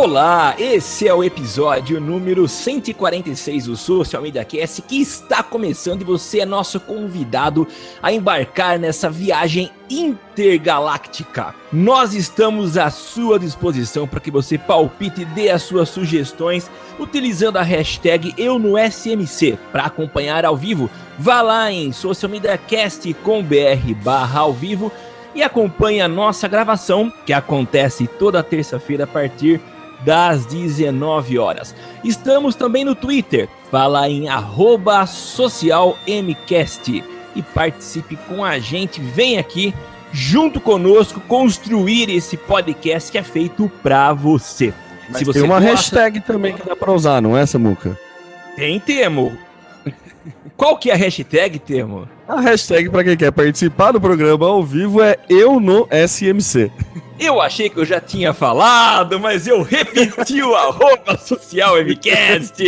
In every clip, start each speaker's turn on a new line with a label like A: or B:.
A: Olá, esse é o episódio número 146 do Social Media Cast que está começando e você é nosso convidado a embarcar nessa viagem intergaláctica. Nós estamos à sua disposição para que você palpite e dê as suas sugestões utilizando a hashtag Eu no SMC para acompanhar ao vivo. Vá lá em socialmediacast.com.br barra ao vivo e acompanhe a nossa gravação que acontece toda terça-feira a partir das 19 horas. Estamos também no Twitter, fala em arroba socialmcast e participe com a gente, vem aqui junto conosco construir esse podcast que é feito para você.
B: Mas tem uma gosta... hashtag também que dá para usar, não é, Samuca?
A: Tem, Temo. Qual que é a hashtag, Temo?
B: A hashtag para quem quer participar do programa ao vivo é eu no SMC.
A: Eu achei que eu já tinha falado, mas eu repeti o arroba social MCast.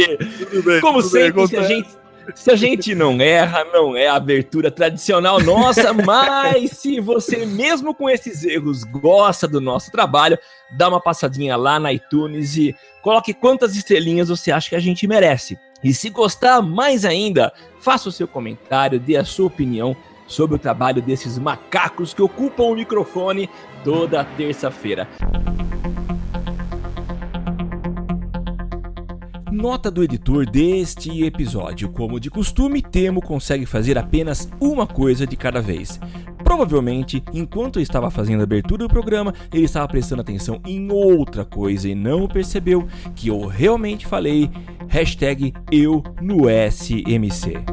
A: Bem, Como sempre, bem, se, a gente, se a gente não erra, não é a abertura tradicional nossa, mas se você, mesmo com esses erros, gosta do nosso trabalho, dá uma passadinha lá na iTunes e coloque quantas estrelinhas você acha que a gente merece. E se gostar mais ainda, faça o seu comentário, dê a sua opinião sobre o trabalho desses macacos que ocupam o microfone toda terça-feira. Nota do editor deste episódio: como de costume, Temo consegue fazer apenas uma coisa de cada vez. Provavelmente, enquanto eu estava fazendo a abertura do programa, ele estava prestando atenção em outra coisa e não percebeu que eu realmente falei hashtag eu no SMC.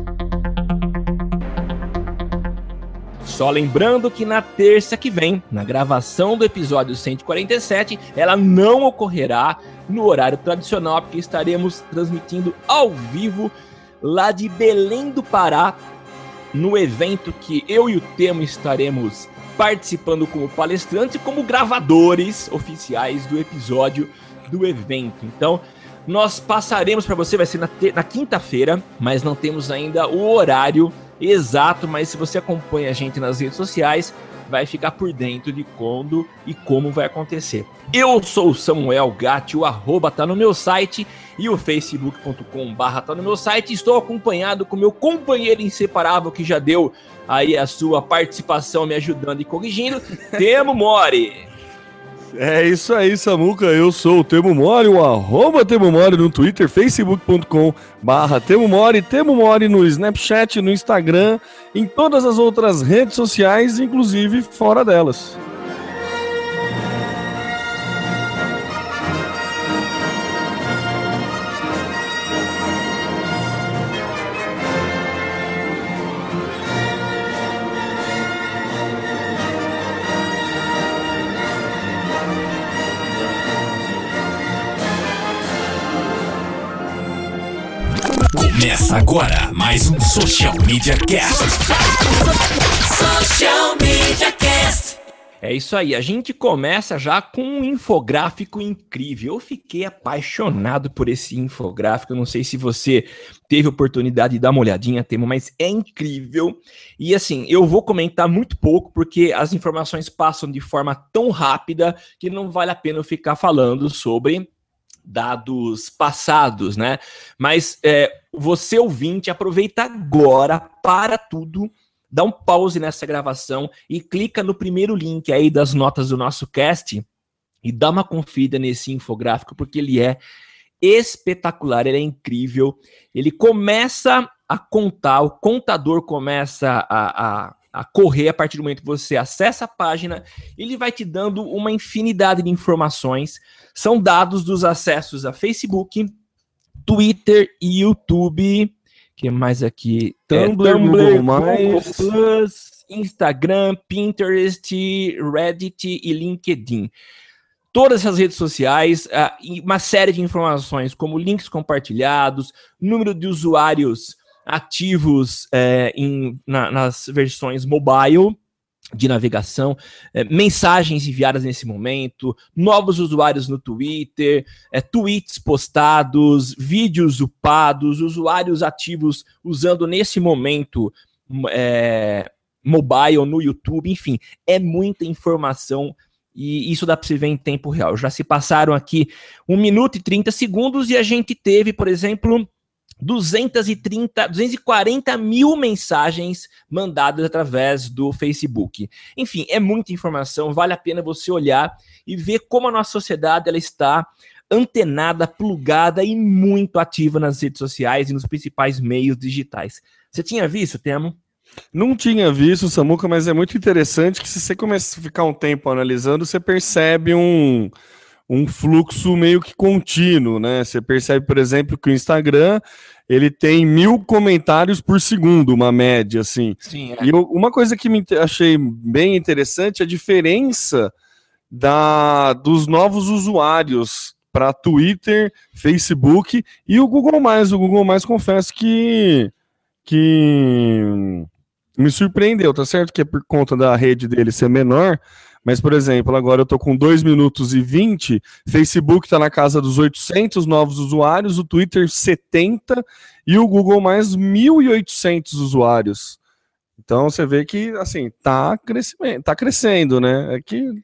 A: Só lembrando que na terça que vem, na gravação do episódio 147, ela não ocorrerá no horário tradicional, porque estaremos transmitindo ao vivo lá de Belém do Pará, no evento que eu e o Temo estaremos participando como palestrantes e como gravadores oficiais do episódio do evento. Então, nós passaremos para você, vai ser na, na quinta-feira, mas não temos ainda o horário exato, mas se você acompanha a gente nas redes sociais, vai ficar por dentro de quando e como vai acontecer. Eu sou o Samuel Gatti, o arroba tá no meu site e o facebook.com barra tá no meu site. Estou acompanhado com meu companheiro inseparável que já deu aí a sua participação me ajudando e corrigindo, Temo Mori.
B: É isso aí, Samuca. Eu sou o Temo Mori, o arroba Temo Mori no Twitter, facebook.com barra Temo Mori, Temo Mori no Snapchat, no Instagram, em todas as outras redes sociais, inclusive fora delas.
C: Começa agora mais um Social Media Cast.
D: Social Media Cast.
A: É isso aí, a gente começa já com um infográfico incrível. Eu fiquei apaixonado por esse infográfico. Eu não sei se você teve oportunidade de dar uma olhadinha, Temo, mas é incrível. E assim, eu vou comentar muito pouco porque as informações passam de forma tão rápida que não vale a pena eu ficar falando sobre dados passados, né? Mas é, você ouvinte, aproveita agora, para tudo, dá um pause nessa gravação e clica no primeiro link aí das notas do nosso cast e dá uma conferida nesse infográfico, porque ele é espetacular, ele é incrível. Ele começa a contar, o contador começa a, a, a, correr a partir do momento que você acessa a página, ele vai te dando uma infinidade de informações. São dados dos acessos a Facebook, Twitter e YouTube. que mais aqui?
B: Tumblr, é, Tumblr Google,
A: Plus, Instagram, Pinterest, Reddit e LinkedIn todas as redes sociais, uh, uma série de informações, como links compartilhados, número de usuários ativos é, em, na, nas versões mobile de navegação, é, mensagens enviadas nesse momento, novos usuários no Twitter, é, tweets postados, vídeos upados, usuários ativos usando nesse momento é, mobile no YouTube, enfim, é muita informação e isso dá para se ver em tempo real. Já se passaram aqui 1 minuto e 30 segundos e a gente teve, por exemplo, 230, 240 mil mensagens mandadas através do Facebook. Enfim, é muita informação, vale a pena você olhar e ver como a nossa sociedade ela está antenada, plugada e muito ativa nas redes sociais e nos principais meios digitais. Você tinha visto, Temo?
B: Não tinha visto, Samuca, mas é muito interessante que se você começa a ficar um tempo analisando, você percebe um, um fluxo meio que contínuo, né? Você percebe, por exemplo, que o Instagram ele tem mil comentários por segundo, uma média, assim. Sim, é. E eu, uma coisa que me achei bem interessante é a diferença da, dos novos usuários para Twitter, Facebook e o Google Mais. O Google Mais confesso que que me surpreendeu, tá certo que é por conta da rede dele ser menor, mas, por exemplo, agora eu tô com 2 minutos e 20, Facebook tá na casa dos 800 novos usuários, o Twitter 70 e o Google mais 1.800 usuários. Então você vê que, assim, tá, crescimento, tá crescendo, né? É que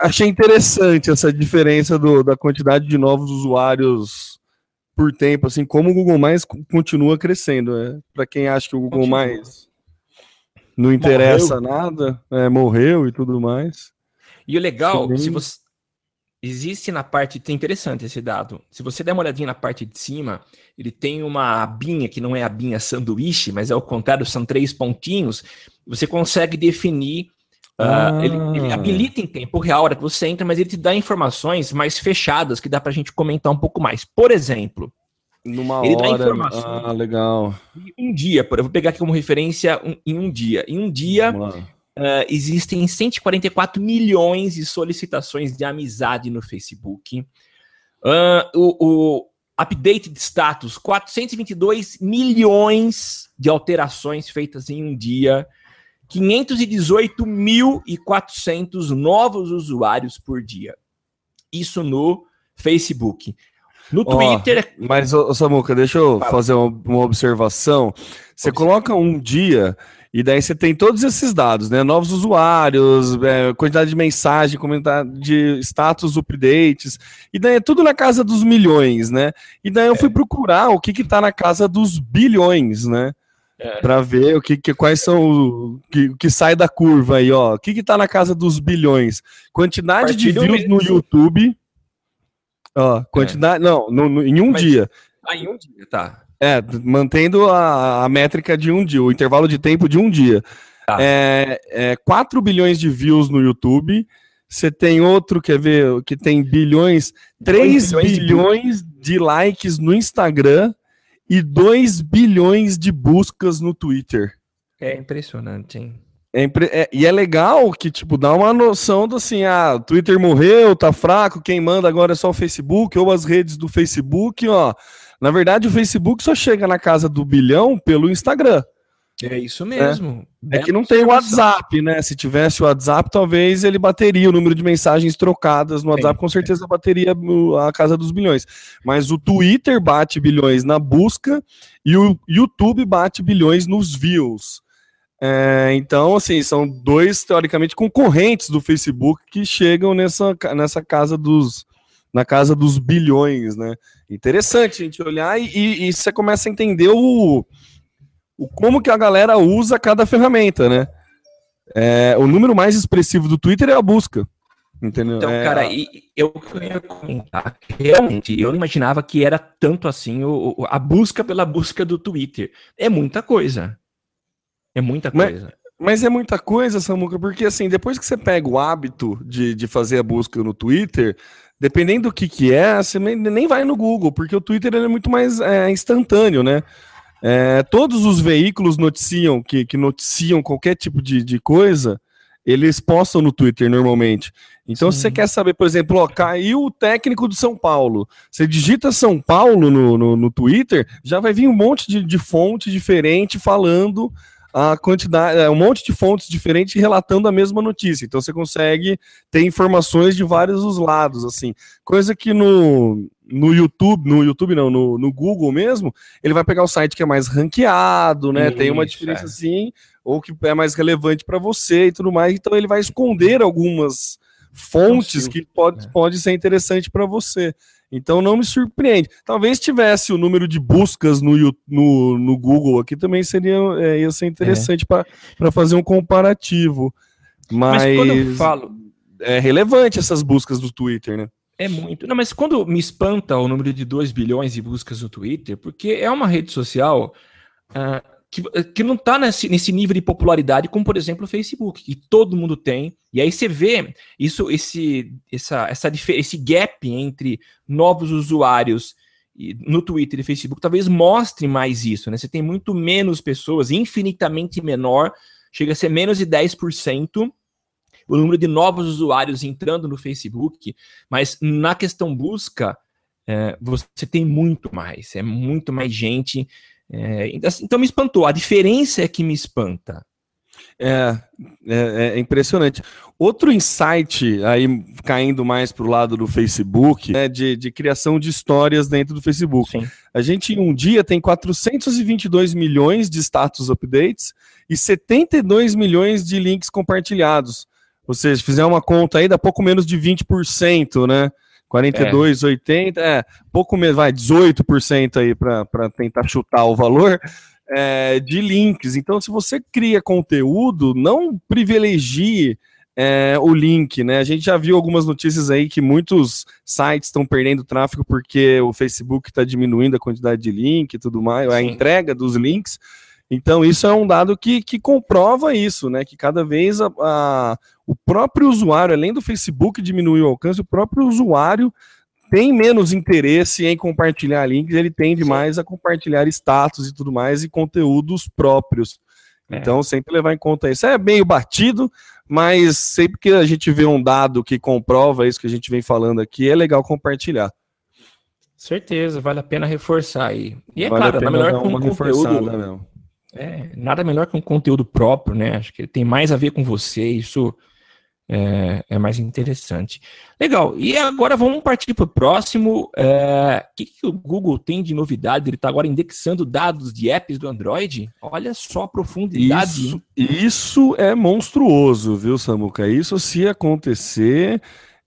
B: achei interessante essa diferença do, da quantidade de novos usuários por tempo, assim, como o Google Mais continua crescendo. Né? Para quem acha que o Google continua. Mais não interessa morreu. nada, é, morreu e tudo mais.
A: E o legal, se você existe na parte, é interessante esse dado. Se você der uma olhadinha na parte de cima, ele tem uma abinha que não é a abinha sanduíche, mas é o contrário, são três pontinhos. Você consegue definir ah. Uh, ele, ele, habilita em tempo real a hora que você entra, mas ele te dá informações mais fechadas que dá para a gente comentar um pouco mais. Por exemplo,
B: numa ele hora. Dá informações ah, legal.
A: Um dia, eu vou pegar aqui como referência um, em um dia. Em um dia, uh, existem 144 milhões de solicitações de amizade no Facebook. Uh, o, o update de status, 422 milhões de alterações feitas em um dia. 518.400 novos usuários por dia. Isso no Facebook. No Twitter.
B: Oh, mas, ô, Samuca, deixa eu Fala. fazer uma, uma observação. Você coloca um dia e daí você tem todos esses dados, né? Novos usuários, é, quantidade de mensagem, comentário de status updates, e daí é tudo na casa dos milhões, né? E daí eu fui é. procurar o que que tá na casa dos bilhões, né? É. Para ver o que, que quais são o que, que sai da curva aí, ó. O que que tá na casa dos bilhões? Quantidade de views no YouTube Ó, quantidade. É. Não, no, no, em um Mas, dia.
A: Ah, em um dia, tá.
B: É, mantendo a, a métrica de um dia, o intervalo de tempo de um dia. Tá. É, é 4 bilhões de views no YouTube. Você tem outro, quer ver, que tem bilhões, 3 bilhões, bilhões de... de likes no Instagram e 2 bilhões de buscas no Twitter.
A: É impressionante, hein?
B: É, é, e é legal que, tipo, dá uma noção do assim, ah, o Twitter morreu, tá fraco, quem manda agora é só o Facebook, ou as redes do Facebook, ó. Na verdade, o Facebook só chega na casa do bilhão pelo Instagram.
A: É isso mesmo.
B: É, é que não tem o WhatsApp, né? Se tivesse o WhatsApp, talvez ele bateria o número de mensagens trocadas no WhatsApp, com certeza bateria a casa dos bilhões. Mas o Twitter bate bilhões na busca e o YouTube bate bilhões nos views. É, então, assim, são dois, teoricamente, concorrentes do Facebook que chegam nessa, nessa casa dos, na casa dos bilhões, né? Interessante a gente olhar e, e, e você começa a entender o, o como que a galera usa cada ferramenta, né? É, o número mais expressivo do Twitter é a busca. Entendeu?
A: Então,
B: é,
A: cara, e eu ia comentar realmente, eu não imaginava que era tanto assim o, a busca pela busca do Twitter. É muita coisa. É muita coisa.
B: Mas, mas é muita coisa, Samuca, porque assim, depois que você pega o hábito de, de fazer a busca no Twitter, dependendo do que que é, você nem vai no Google, porque o Twitter é muito mais é, instantâneo, né? É, todos os veículos noticiam que, que noticiam qualquer tipo de, de coisa, eles postam no Twitter normalmente. Então, Sim. se você quer saber, por exemplo, ó, caiu o técnico do São Paulo. Você digita São Paulo no, no, no Twitter, já vai vir um monte de, de fonte diferente falando a quantidade, é, um monte de fontes diferentes relatando a mesma notícia. Então você consegue ter informações de vários os lados, assim. Coisa que no, no YouTube, no YouTube não, no, no Google mesmo, ele vai pegar o site que é mais ranqueado, né? Isso, Tem uma diferença é. assim, ou que é mais relevante para você e tudo mais. Então ele vai esconder algumas fontes que pode, é. pode ser interessante para você. Então não me surpreende. Talvez tivesse o número de buscas no, no, no Google aqui também seria é, ia ser interessante é. para fazer um comparativo. Mas, mas quando eu falo. É relevante essas buscas do Twitter, né?
A: É muito. Não, mas quando me espanta o número de 2 bilhões de buscas no Twitter, porque é uma rede social uh, que, que não está nesse, nesse nível de popularidade como, por exemplo, o Facebook, que todo mundo tem. E aí você vê isso, esse, essa, essa, esse gap entre novos usuários no Twitter e Facebook talvez mostre mais isso, né? Você tem muito menos pessoas, infinitamente menor, chega a ser menos de 10% o número de novos usuários entrando no Facebook, mas na questão busca, é, você tem muito mais, é muito mais gente é, assim, então me espantou. A diferença é que me espanta.
B: É, é, é impressionante. Outro insight, aí caindo mais para o lado do Facebook, é de, de criação de histórias dentro do Facebook. Sim. A gente, em um dia, tem 422 milhões de status updates e 72 milhões de links compartilhados. Ou seja, se fizer uma conta aí, dá pouco menos de 20%, né? 42, é. 80, é, pouco menos, vai, 18% aí para tentar chutar o valor é, de links. Então, se você cria conteúdo, não privilegie é, o link, né? A gente já viu algumas notícias aí que muitos sites estão perdendo tráfego porque o Facebook está diminuindo a quantidade de link e tudo mais, Sim. a entrega dos links. Então, isso é um dado que, que comprova isso, né? Que cada vez a, a, o próprio usuário, além do Facebook diminuir o alcance, o próprio usuário tem menos interesse em compartilhar links, ele tende Sim. mais a compartilhar status e tudo mais e conteúdos próprios. É. Então, sempre levar em conta isso. É meio batido, mas sempre que a gente vê um dado que comprova isso que a gente vem falando aqui, é legal compartilhar.
A: Certeza, vale a pena reforçar aí. E é vale claro, a melhor com uma conteúdo. É, nada melhor que um conteúdo próprio, né? Acho que tem mais a ver com você, isso é, é mais interessante. Legal, e agora vamos partir para o próximo. O é, que, que, o Google tem de novidade? Ele está agora indexando dados de apps do Android? Olha só a profundidade.
B: Isso, isso é monstruoso, viu, Samuca? Isso se acontecer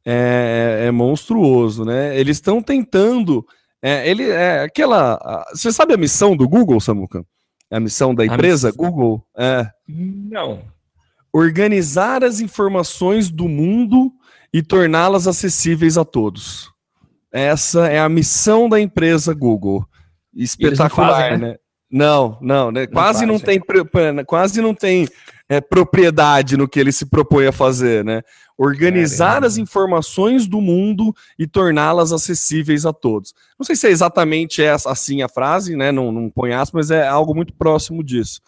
B: é, é monstruoso, né? Eles estão tentando. É, ele é aquela. Você sabe a missão do Google, Samuca? É a missão da empresa missão... Google? É.
A: Não.
B: Organizar as informações do mundo e torná-las acessíveis a todos. Essa é a missão da empresa Google. Espetacular, não fazem, né? né? Não, não, né? não quase, não tem, quase não tem é, propriedade no que ele se propõe a fazer, né? Organizar as informações do mundo e torná-las acessíveis a todos. Não sei se é exatamente essa, assim a frase, né? Não, não põe aspas, mas é algo muito próximo disso.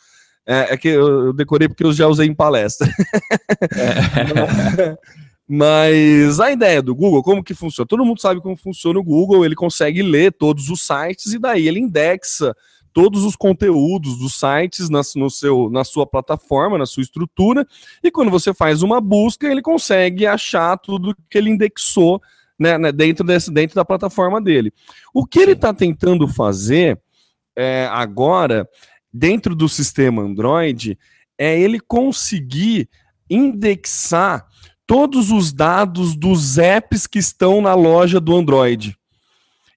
B: É, é que eu, decorei porque eu já usei em palestra. É. Mas a ideia do Google, como que funciona? Todo mundo sabe como funciona o Google, ele consegue ler todos os sites e daí ele indexa todos os conteúdos dos sites na, no seu, na sua plataforma, na sua estrutura, e quando você faz uma busca, ele consegue achar tudo que ele indexou né, né dentro, desse, dentro da plataforma dele. O que ele está tentando fazer é, agora, dentro do sistema Android, é ele conseguir indexar todos os dados dos apps que estão na loja do Android.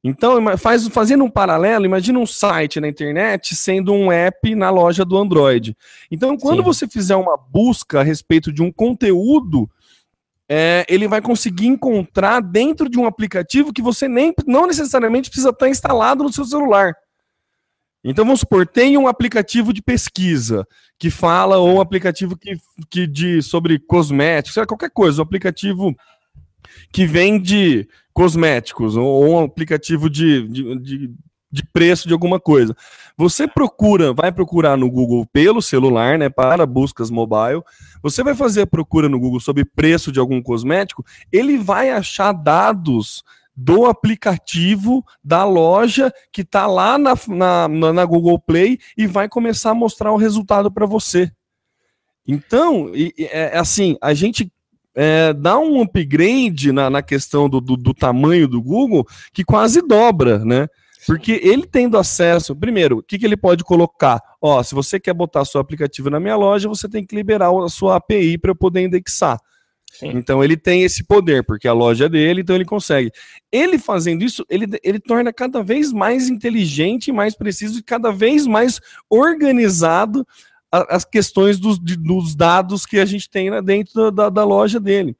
B: Então, faz, fazendo um paralelo, imagina um site na internet sendo um app na loja do Android. Então, quando Sim. você fizer uma busca a respeito de um conteúdo, é, ele vai conseguir encontrar dentro de um aplicativo que você nem não necessariamente precisa estar instalado no seu celular. Então vamos supor, tem um aplicativo de pesquisa que fala, ou um aplicativo que, que de sobre cosméticos, qualquer coisa, um aplicativo que vende cosméticos, ou um aplicativo de, de, de, de preço de alguma coisa. Você procura, vai procurar no Google pelo celular, né, para buscas mobile. Você vai fazer a procura no Google sobre preço de algum cosmético, ele vai achar dados do aplicativo da loja que está lá na, na, na, Google Play e vai começar a mostrar o resultado para você. Então, é, é, assim, a gente é, dá um upgrade na, na questão do, do, do, tamanho do Google que quase dobra, né? Porque ele tendo acesso, primeiro, o que, que ele pode colocar? Ó, se você quer botar seu aplicativo na minha loja, você tem que liberar a sua API para eu poder indexar. Sim. Então ele tem esse poder, porque a loja é dele, então ele consegue. Ele fazendo isso, ele, ele torna cada vez mais inteligente, mais preciso e cada vez mais organizado as questões dos, de, dos dados que a gente tem dentro da, da loja dele.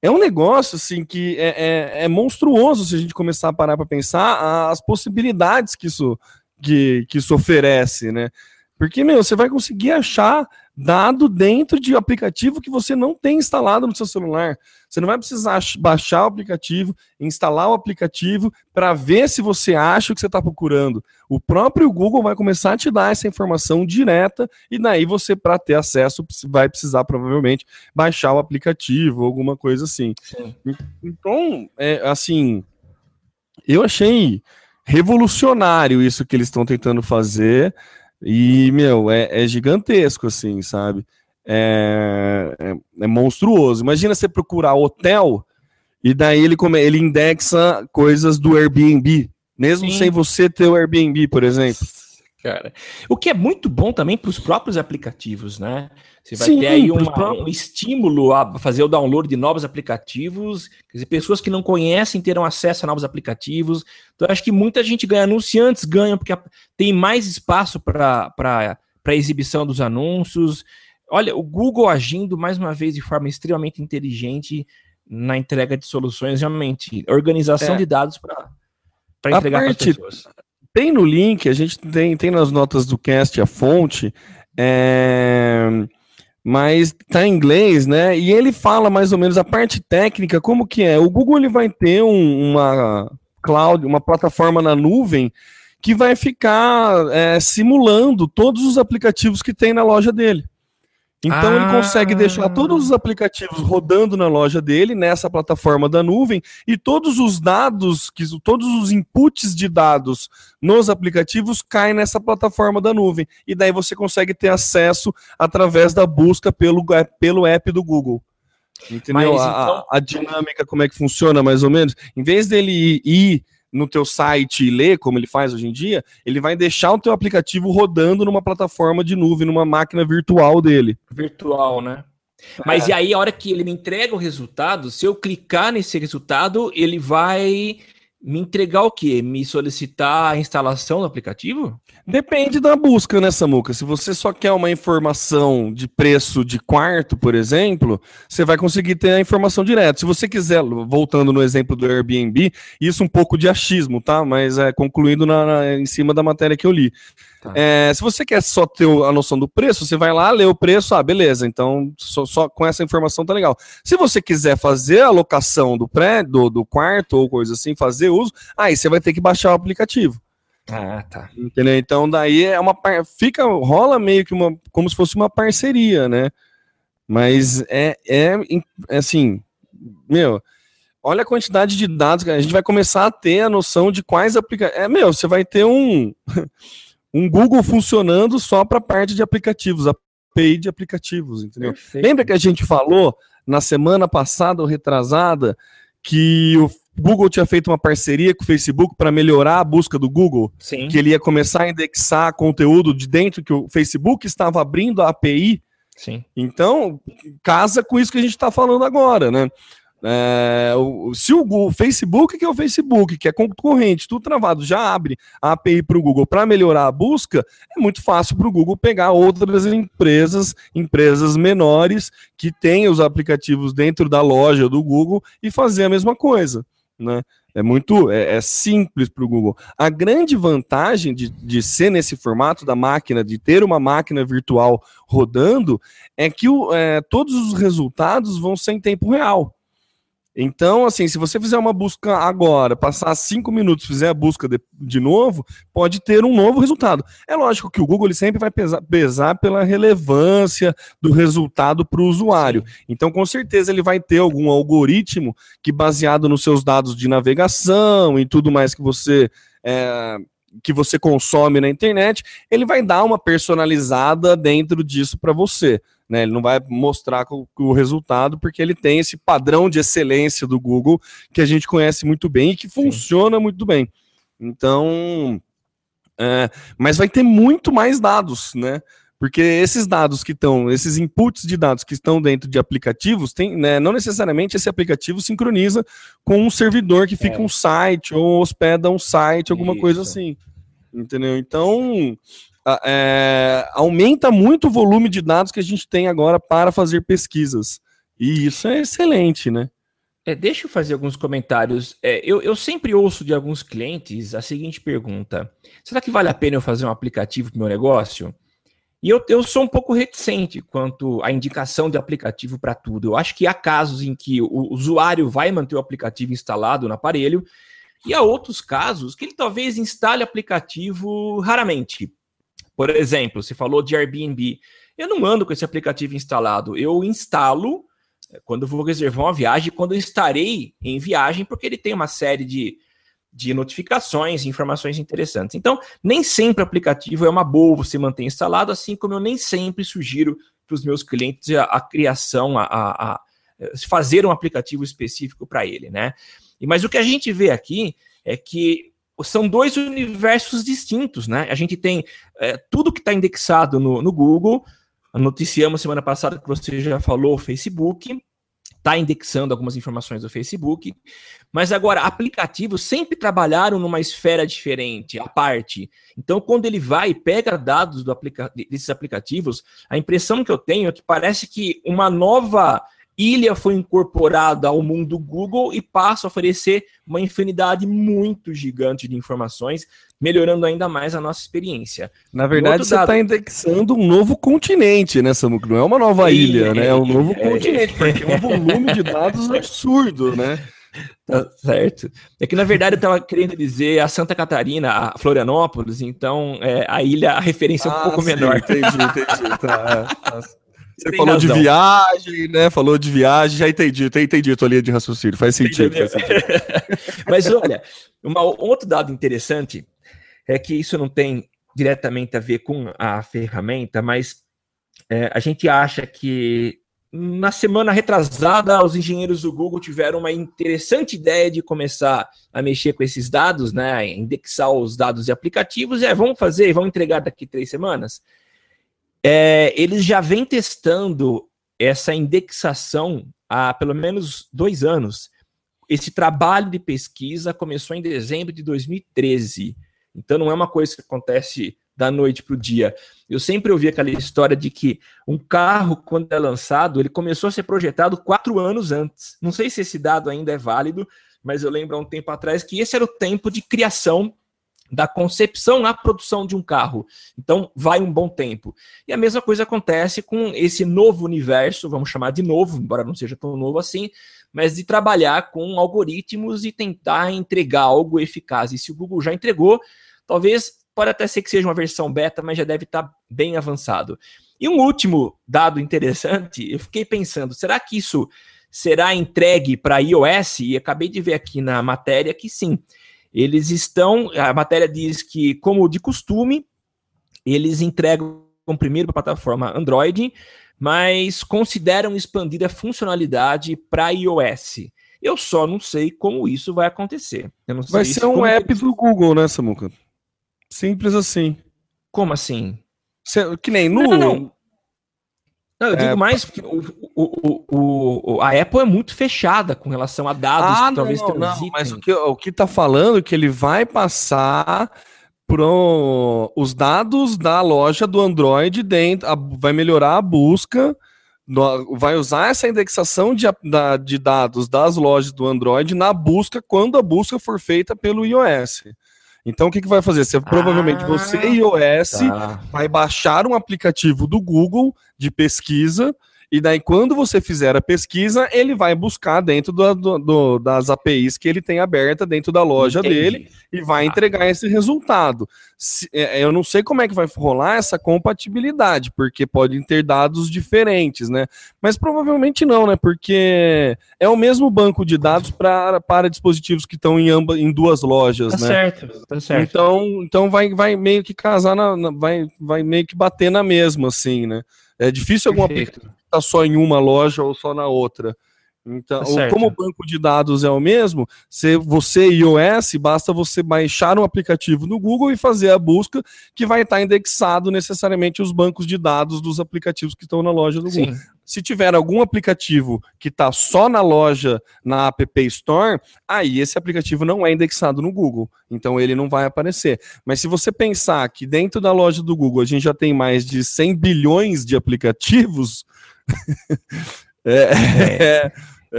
B: É um negócio assim que é, é, é monstruoso se a gente começar a parar para pensar as possibilidades que isso, que, que isso oferece, né? Porque, meu, você vai conseguir achar dado dentro de aplicativo que você não tem instalado no seu celular. Você não vai precisar baixar o aplicativo, instalar o aplicativo para ver se você acha o que você está procurando. O próprio Google vai começar a te dar essa informação direta e daí você, para ter acesso, vai precisar provavelmente baixar o aplicativo, alguma coisa assim. Sim. Então, é, assim, eu achei revolucionário isso que eles estão tentando fazer. E, meu, é, é gigantesco, assim, sabe? É, é, é, monstruoso. Imagina você procurar hotel e daí ele, come, ele indexa coisas do Airbnb, mesmo Sim. sem você ter o Airbnb, por exemplo
A: cara. O que é muito bom também para os próprios aplicativos, né? Você vai Sim, ter aí uma, um estímulo a fazer o download de novos aplicativos. Quer dizer, pessoas que não conhecem terão acesso a novos aplicativos. Então, acho que muita gente ganha. Anunciantes ganham, porque tem mais espaço para exibição dos anúncios. Olha, o Google agindo mais uma vez de forma extremamente inteligente na entrega de soluções, realmente. Organização é. de dados para entregar para as pessoas.
B: Tem no link, a gente tem, tem nas notas do cast a fonte, é, mas tá em inglês, né? E ele fala mais ou menos a parte técnica, como que é. O Google ele vai ter um, uma cloud, uma plataforma na nuvem que vai ficar é, simulando todos os aplicativos que tem na loja dele. Então ah. ele consegue deixar todos os aplicativos rodando na loja dele, nessa plataforma da nuvem, e todos os dados, que, todos os inputs de dados nos aplicativos caem nessa plataforma da nuvem. E daí você consegue ter acesso através da busca pelo, pelo app do Google. Entendeu? Mas, então... a, a dinâmica, como é que funciona, mais ou menos? Em vez dele ir, ir no teu site e ler, como ele faz hoje em dia, ele vai deixar o teu aplicativo rodando numa plataforma de nuvem, numa máquina virtual dele.
A: Virtual, né? Mas é. e aí, a hora que ele me entrega o resultado, se eu clicar nesse resultado, ele vai me entregar o quê? Me solicitar a instalação do aplicativo?
B: Depende da busca, né, Samuca? Se você só quer uma informação de preço de quarto, por exemplo, você vai conseguir ter a informação direta. Se você quiser, voltando no exemplo do Airbnb, isso um pouco de achismo, tá? Mas é concluindo na, na em cima da matéria que eu li. Tá. É, se você quer só ter a noção do preço, você vai lá, lê o preço, ah, beleza, então só, só com essa informação tá legal. Se você quiser fazer a locação do prédio, do, do quarto ou coisa assim, fazer uso, aí você vai ter que baixar o aplicativo.
A: Ah, tá.
B: Entendeu? Então daí é uma fica rola meio que uma como se fosse uma parceria, né? Mas é, é, é assim, meu, olha a quantidade de dados que a gente vai começar a ter a noção de quais aplicativos. É, meu, você vai ter um um Google funcionando só para parte de aplicativos, API de aplicativos, entendeu? Perfeito. Lembra que a gente falou na semana passada ou retrasada que o Google tinha feito uma parceria com o Facebook para melhorar a busca do Google?
A: Sim.
B: Que ele ia começar a indexar conteúdo de dentro que o Facebook estava abrindo a API
A: Sim.
B: Então, casa com isso que a gente está falando agora, né? É, o, se o, Google, Facebook, que é o Facebook, que é concorrente, tudo travado, já abre a API para o Google para melhorar a busca, é muito fácil para o Google pegar outras empresas, empresas menores, que têm os aplicativos dentro da loja do Google e fazer a mesma coisa. Né? É muito é, é simples para o Google. A grande vantagem de, de ser nesse formato da máquina, de ter uma máquina virtual rodando, é que o, é, todos os resultados vão ser em tempo real. Então, assim, se você fizer uma busca agora, passar cinco minutos, fizer a busca de, de novo, pode ter um novo resultado. É lógico que o Google ele sempre vai pesar, pesar pela relevância do resultado para o usuário. Então, com certeza, ele vai ter algum algoritmo que, baseado nos seus dados de navegação e tudo mais que você. É, que você consome na internet, ele vai dar uma personalizada dentro disso para você. Né? Ele não vai mostrar o, resultado porque ele tem esse padrão de excelência do Google que a gente conhece muito bem e que funciona Sim. muito bem. Então, é, mas vai ter muito mais dados, né? Porque esses dados que estão, esses inputs de dados que estão dentro de aplicativos, tem, né, não necessariamente esse aplicativo sincroniza com um servidor que fica é. um site ou hospeda um site, alguma Isso. coisa assim. Entendeu? Então, é, aumenta muito o volume de dados que a gente tem agora para fazer pesquisas. E isso é excelente, né?
A: É, deixa eu fazer alguns comentários. É, eu, eu, sempre ouço de alguns clientes a seguinte pergunta: será que vale a pena eu fazer um aplicativo para o meu negócio? E eu, eu sou um pouco reticente quanto à indicação de aplicativo para tudo. Eu acho que há casos em que o usuário vai manter o aplicativo instalado no aparelho, e há outros casos que ele talvez instale aplicativo raramente, por exemplo, você falou de Airbnb. Eu não ando com esse aplicativo instalado. Eu instalo eh, quando vou reservar uma viagem, quando estarei em viagem, porque ele tem uma série de, de notificações, informações interessantes. Então, nem sempre o aplicativo é uma boa você manter instalado, assim como eu nem sempre sugiro para os meus clientes a, a criação, a, a, a, fazer um aplicativo específico para ele, né? E, mas o que a gente vê aqui é que são dois universos distintos, né? A gente tem é, tudo que está indexado no, no Google. Noticiamos semana passada que você já falou o Facebook, está indexando algumas informações do Facebook, mas agora aplicativos sempre trabalharam numa esfera diferente, à parte. Então, quando ele vai e pega dados do aplica desses aplicativos, a impressão que eu tenho é que parece que uma nova Ilha foi incorporada ao mundo Google e passa a oferecer uma infinidade muito gigante de informações, melhorando ainda mais a nossa experiência.
B: Na verdade, você está dado... indexando um novo continente, né, Samuco? Não é uma nova ilha, né? É um novo é, continente, porque é um volume de dados absurdo, né?
A: Tá certo. É que, na verdade, eu estava querendo dizer a Santa Catarina, a Florianópolis, então é, a ilha, a referência é um ah, pouco sim, menor.
B: Entendi, entendi. Tá, é. Você falou razão. de viagem, né? Falou de viagem, já entendi, entendi, entendi a tua linha de raciocínio. Faz sentido, faz sentido.
A: Mas olha, uma, um outro dado interessante é que isso não tem diretamente a ver com a ferramenta, mas é, a gente acha que na semana retrasada, os engenheiros do Google tiveram uma interessante ideia de começar a mexer com esses dados, né? Indexar os dados de aplicativos. E é, vamos fazer, vamos entregar daqui três semanas. É, eles já vêm testando essa indexação há pelo menos dois anos. Esse trabalho de pesquisa começou em dezembro de 2013. Então não é uma coisa que acontece da noite para o dia. Eu sempre ouvi aquela história de que um carro, quando é lançado, ele começou a ser projetado quatro anos antes. Não sei se esse dado ainda é válido, mas eu lembro há um tempo atrás que esse era o tempo de criação da concepção à produção de um carro. Então, vai um bom tempo. E a mesma coisa acontece com esse novo universo, vamos chamar de novo, embora não seja tão novo assim, mas de trabalhar com algoritmos e tentar entregar algo eficaz. E se o Google já entregou, talvez pode até ser que seja uma versão beta, mas já deve estar bem avançado. E um último dado interessante, eu fiquei pensando, será que isso será entregue para iOS? E acabei de ver aqui na matéria que sim. Eles estão, a matéria diz que, como de costume, eles entregam primeiro para a plataforma Android, mas consideram expandir a funcionalidade para iOS. Eu só não sei como isso vai acontecer.
B: vai ser um app do Google, né, Samuca? Simples assim.
A: Como assim?
B: Que nem no. Não, não, não.
A: Não, eu
B: É,
A: digo mais porque o, o, o, a Apple é muito fechada com relação a dados
B: Ah,
A: que talvez
B: não, não, mas o que, o que tá falando é que ele vai passar pro, os dados da loja do Android dentro, a- vai melhorar a busca, no- vai usar essa indexação de, da- de dados das lojas do Android na busca quando a busca for feita pelo iOS. Então o que, que vai fazer? Você, provavelmente você, iOS,
A: Tá.
B: vai baixar um aplicativo do Google de pesquisa, e daí, quando você fizer a pesquisa, ele vai buscar dentro do- do- do- das APIs que ele tem aberta dentro da loja
A: Entendi.
B: dele e vai
A: Ah.
B: entregar esse resultado. Se- é, eu não sei como é que vai rolar essa compatibilidade, porque podem ter dados diferentes, né? Mas provavelmente não, né? Porque é o mesmo banco de dados pra, para dispositivos que estão em, amba, em duas lojas,
A: Tá
B: né?
A: certo, tá certo.
B: Então, então vai, vai meio que casar, na, na- vai, vai meio que bater na mesma, assim, né? É difícil algum aplicativo
A: Perfeito.
B: estar só em uma loja ou só na outra. Então,
A: Tá certo.
B: como o banco de dados é o mesmo, se você iOS, basta você baixar um aplicativo no Google e fazer a busca, que vai estar indexado necessariamente os bancos de dados dos aplicativos que estão na loja do Google.
A: Sim.
B: Se tiver algum aplicativo que está só na loja, na App Store, aí esse aplicativo não é indexado no Google. Então ele não vai aparecer. Mas se você pensar que dentro da loja do Google a gente já tem mais de 100 bilhões de aplicativos, é, é,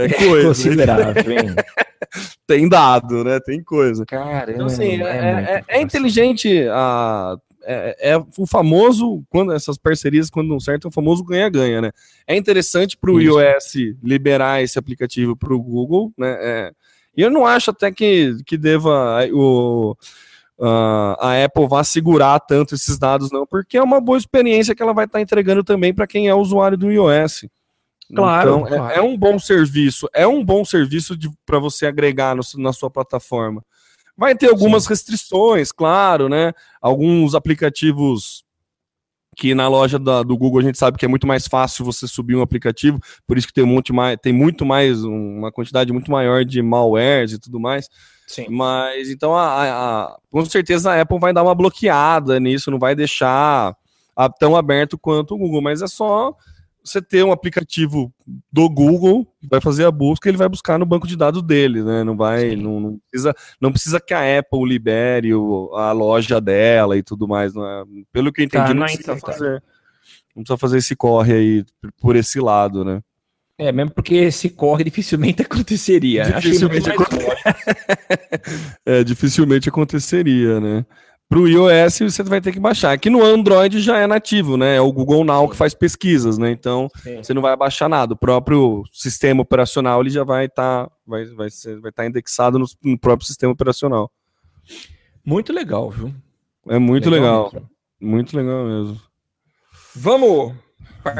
B: é coisa.
A: Considerável, hein?
B: Tem dado, né? Tem coisa.
A: Caramba.
B: Então, assim, é, é- é
A: informação.
B: inteligente a. É, é o famoso, quando essas parcerias, quando não certo, é o famoso ganha-ganha, né? É interessante para o iOS liberar esse aplicativo para o Google, né? É, e eu não acho até que, que deva o, a- a Apple vá segurar tanto esses dados, não, porque é uma boa experiência que ela vai estar entregando também para quem é usuário do iOS.
A: Claro,
B: Então, é-
A: claro.
B: É, um bom serviço, é um bom serviço para você agregar no- na sua plataforma. Vai ter algumas restrições, claro, né? Alguns aplicativos que na loja da- do Google a gente sabe que é muito mais fácil você subir um aplicativo, por isso que tem, um monte mais, tem muito mais, um- uma quantidade muito maior de malwares e tudo mais.
A: Sim.
B: Mas então, a, a- com certeza a Apple vai dar uma bloqueada nisso, não vai deixar tão aberto quanto o Google, mas é só você ter um aplicativo do Google, vai fazer a busca, ele vai buscar no banco de dados dele, né? Não vai, não, não precisa, não precisa que a Apple libere o- a loja dela e tudo mais, é? Pelo que eu entendi,
A: Tá,
B: não,
A: não,
B: precisa
A: então tá.
B: fazer, não precisa fazer esse corre aí por esse lado, né?
A: É, mesmo porque esse corre dificilmente aconteceria.
B: Dificilmente
A: mais
B: É, dificilmente aconteceria, né? Pro iOS você vai ter que baixar. Aqui no Android já é nativo, né? É o Google Now que faz pesquisas, né? Então
A: Sim.
B: você não vai baixar nada. O próprio sistema operacional ele já vai estar vai, vai, ser- vai tá indexado no, no próprio sistema operacional.
A: Muito legal, viu?
B: É muito legal.
A: mesmo.
B: Muito legal mesmo.
A: Vamos.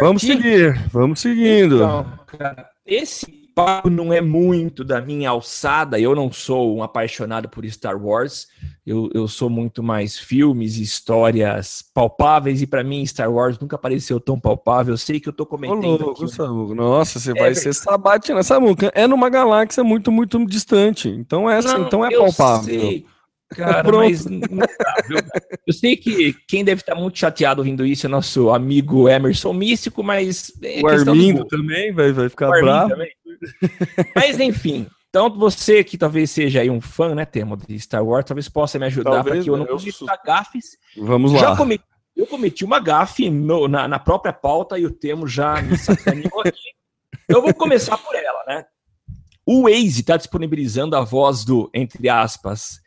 B: Vamos
A: partir?
B: seguir, vamos seguindo.
A: Então, cara, esse papo não é muito da minha alçada. Eu não sou um apaixonado por Star Wars. Eu, eu sou muito mais filmes, histórias palpáveis. E pra mim, Star Wars nunca pareceu tão palpável. Eu sei que eu tô
B: Ô,
A: cometendo
B: louco,
A: aqui.
B: Nossa, você
A: É
B: vai
A: verdade.
B: ser sabatina. Samuca, é numa galáxia muito, muito distante. Então é,
A: Não,
B: então é
A: eu
B: palpável.
A: sei, cara,
B: Pronto.
A: mas viu? eu sei que quem deve estar muito chateado ouvindo isso é nosso amigo Emerson Místico, mas é
B: O Armindo também vai, vai ficar bravo.
A: também. Mas enfim, então você que talvez seja aí um fã, né, Temo, de Star Wars, talvez possa me ajudar para que eu não
B: né? Eu
A: cometa gafes.
B: Vamos
A: Já
B: lá.
A: cometi, eu cometi uma gafe no- na, na própria pauta e o Temo já me sacaneou aqui. Eu vou começar por ela, né? O Waze está disponibilizando a voz do, entre aspas,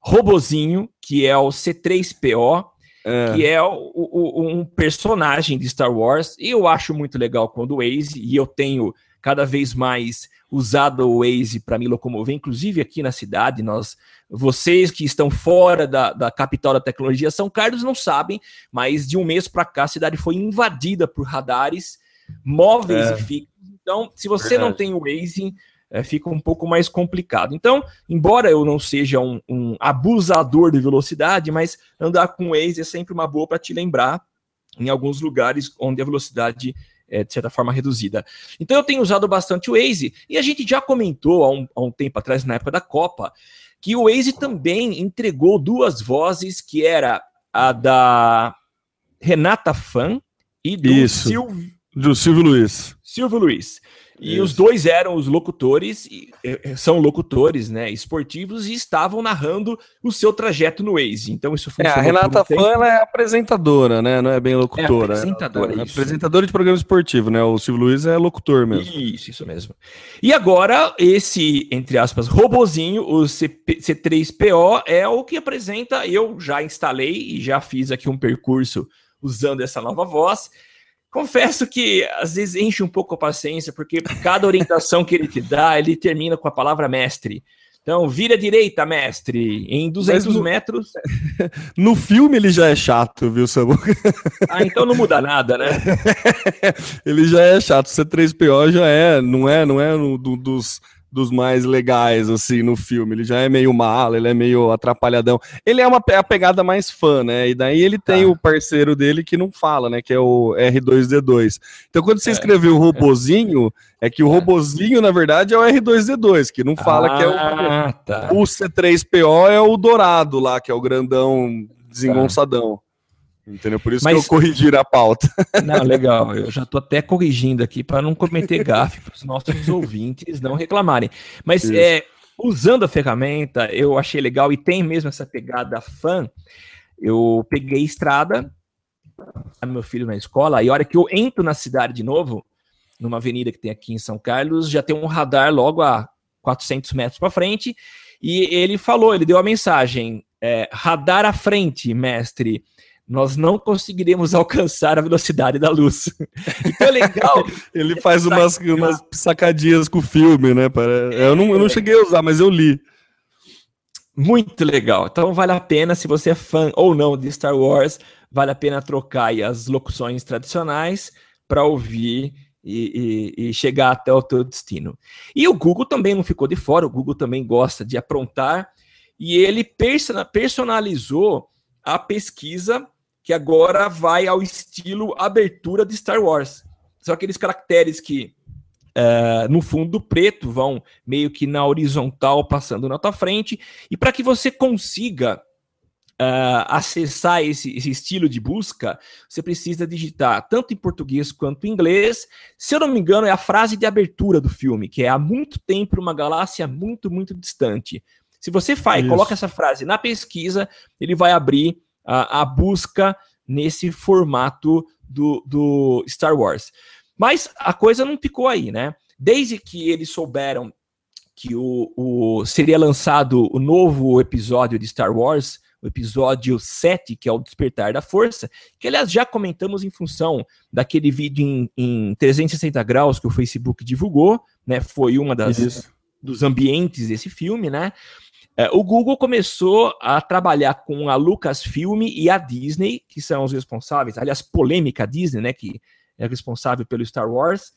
A: robozinho, que é o C3PO,
B: É.
A: que é o- o- um personagem de Star Wars. E eu acho muito legal quando o Waze, e eu tenho cada vez mais usado o Waze para me locomover, inclusive aqui na cidade, nós, vocês que estão fora da, da capital da tecnologia, São Carlos não sabem, mas de um mês para cá a cidade foi invadida por radares móveis
B: É.
A: e fixos. Então, se você não
B: Verdade.
A: tem o Waze, é, fica um pouco mais complicado. Então, embora eu não seja um, um abusador de velocidade, mas andar com o Waze é sempre uma boa para te lembrar em alguns lugares onde a velocidade é, de certa forma, reduzida. Então eu tenho usado bastante o Waze, e a gente já comentou há um, há um tempo atrás, na época da Copa, que o Waze também entregou duas vozes, que era a da Renata Fan e do
B: Isso.
A: Silvio,
B: Do Silvio Luiz.
A: Silvio Luiz. E
B: Isso.
A: os dois eram os locutores, e, eh, são locutores, né, esportivos, e estavam narrando o seu trajeto no Waze. Então isso
B: É, a Renata. Fã ela é apresentadora, né? Não é bem locutora.
A: apresentadora,
B: Ela é
A: isso.
B: apresentadora de programa esportivo, né? O Silvio Luiz é locutor mesmo.
A: Isso, isso mesmo. E agora, esse, entre aspas, robozinho, o CP C3PO, é o que apresenta. Eu já instalei e já fiz aqui um percurso usando essa nova voz. Confesso que às vezes enche um pouco a paciência, porque cada orientação que ele te dá, ele termina com a palavra mestre. Então, vira à direita, mestre, em 200
B: Mas no-
A: metros.
B: No filme ele já é chato, viu, Samu?
A: Ah, então não muda nada, né?
B: ele já é chato. O C3PO já é, não é, não é um do- dos, dos mais legais, assim, no filme. Ele já é meio mala, ele é meio atrapalhadão. Ele é uma a pegada mais fã, né? E daí ele tem
A: Tá.
B: o parceiro dele que não fala, né? Que é o R2D2. Então, quando você
A: É.
B: escreveu o robozinho, é que o
A: É.
B: robozinho, na verdade, é o R2D2, que não fala que é o.
A: Ah, tá.
B: O C3PO é o dourado lá, que é o grandão desengonçadão. Entendeu? Por isso
A: Mas-
B: que eu corrigi a pauta.
A: Não, legal. Eu já tô até corrigindo aqui para não cometer gafe para os nossos ouvintes não reclamarem. Mas
B: Isso.
A: é, usando a ferramenta, eu achei legal e tem mesmo essa pegada fã. Eu peguei estrada, a meu filho na escola, e a hora que eu entro na cidade de novo, numa avenida que tem aqui em São Carlos, já tem um radar logo a 400 metros para frente, e ele falou, ele deu a mensagem, é, radar à frente, mestre, nós não conseguiremos alcançar a velocidade da luz. Então é legal,
B: Ele faz umas, umas sacadinhas com o filme, né? Para- Eu, não, eu não cheguei a usar, mas eu li.
A: muito legal. Então vale a pena, se você é fã ou não de Star Wars, vale a pena trocar aí as locuções tradicionais para ouvir e, e- e chegar até o teu destino. E o Google também não ficou de fora, o Google também gosta de aprontar, e ele persona- personalizou a pesquisa que agora vai ao estilo abertura de Star Wars. São aqueles caracteres que eh, no fundo preto vão meio que na horizontal passando na tua frente, e para que você consiga ah, acessar esse, esse estilo de busca, você precisa digitar tanto em português quanto em inglês. Se eu não me engano, é a frase de abertura do filme, que é há muito tempo uma galáxia muito, muito distante. Se você faz,
B: Isso.
A: coloca essa frase na pesquisa, ele vai abrir a, a busca nesse formato do, do Star Wars. Mas a coisa não ficou aí, né? Desde que eles souberam que o, o- seria lançado o novo episódio de Star Wars, o episódio 7, que é o Despertar da Força, que aliás já comentamos em função daquele vídeo em, em 360 graus que o Facebook divulgou, né? Foi uma das
B: Isso.
A: dos ambientes desse filme, né? É, o Google começou a trabalhar com a Lucasfilm e a Disney, que são os responsáveis, aliás, polêmica Disney, né? Que é responsável pelo Star Wars.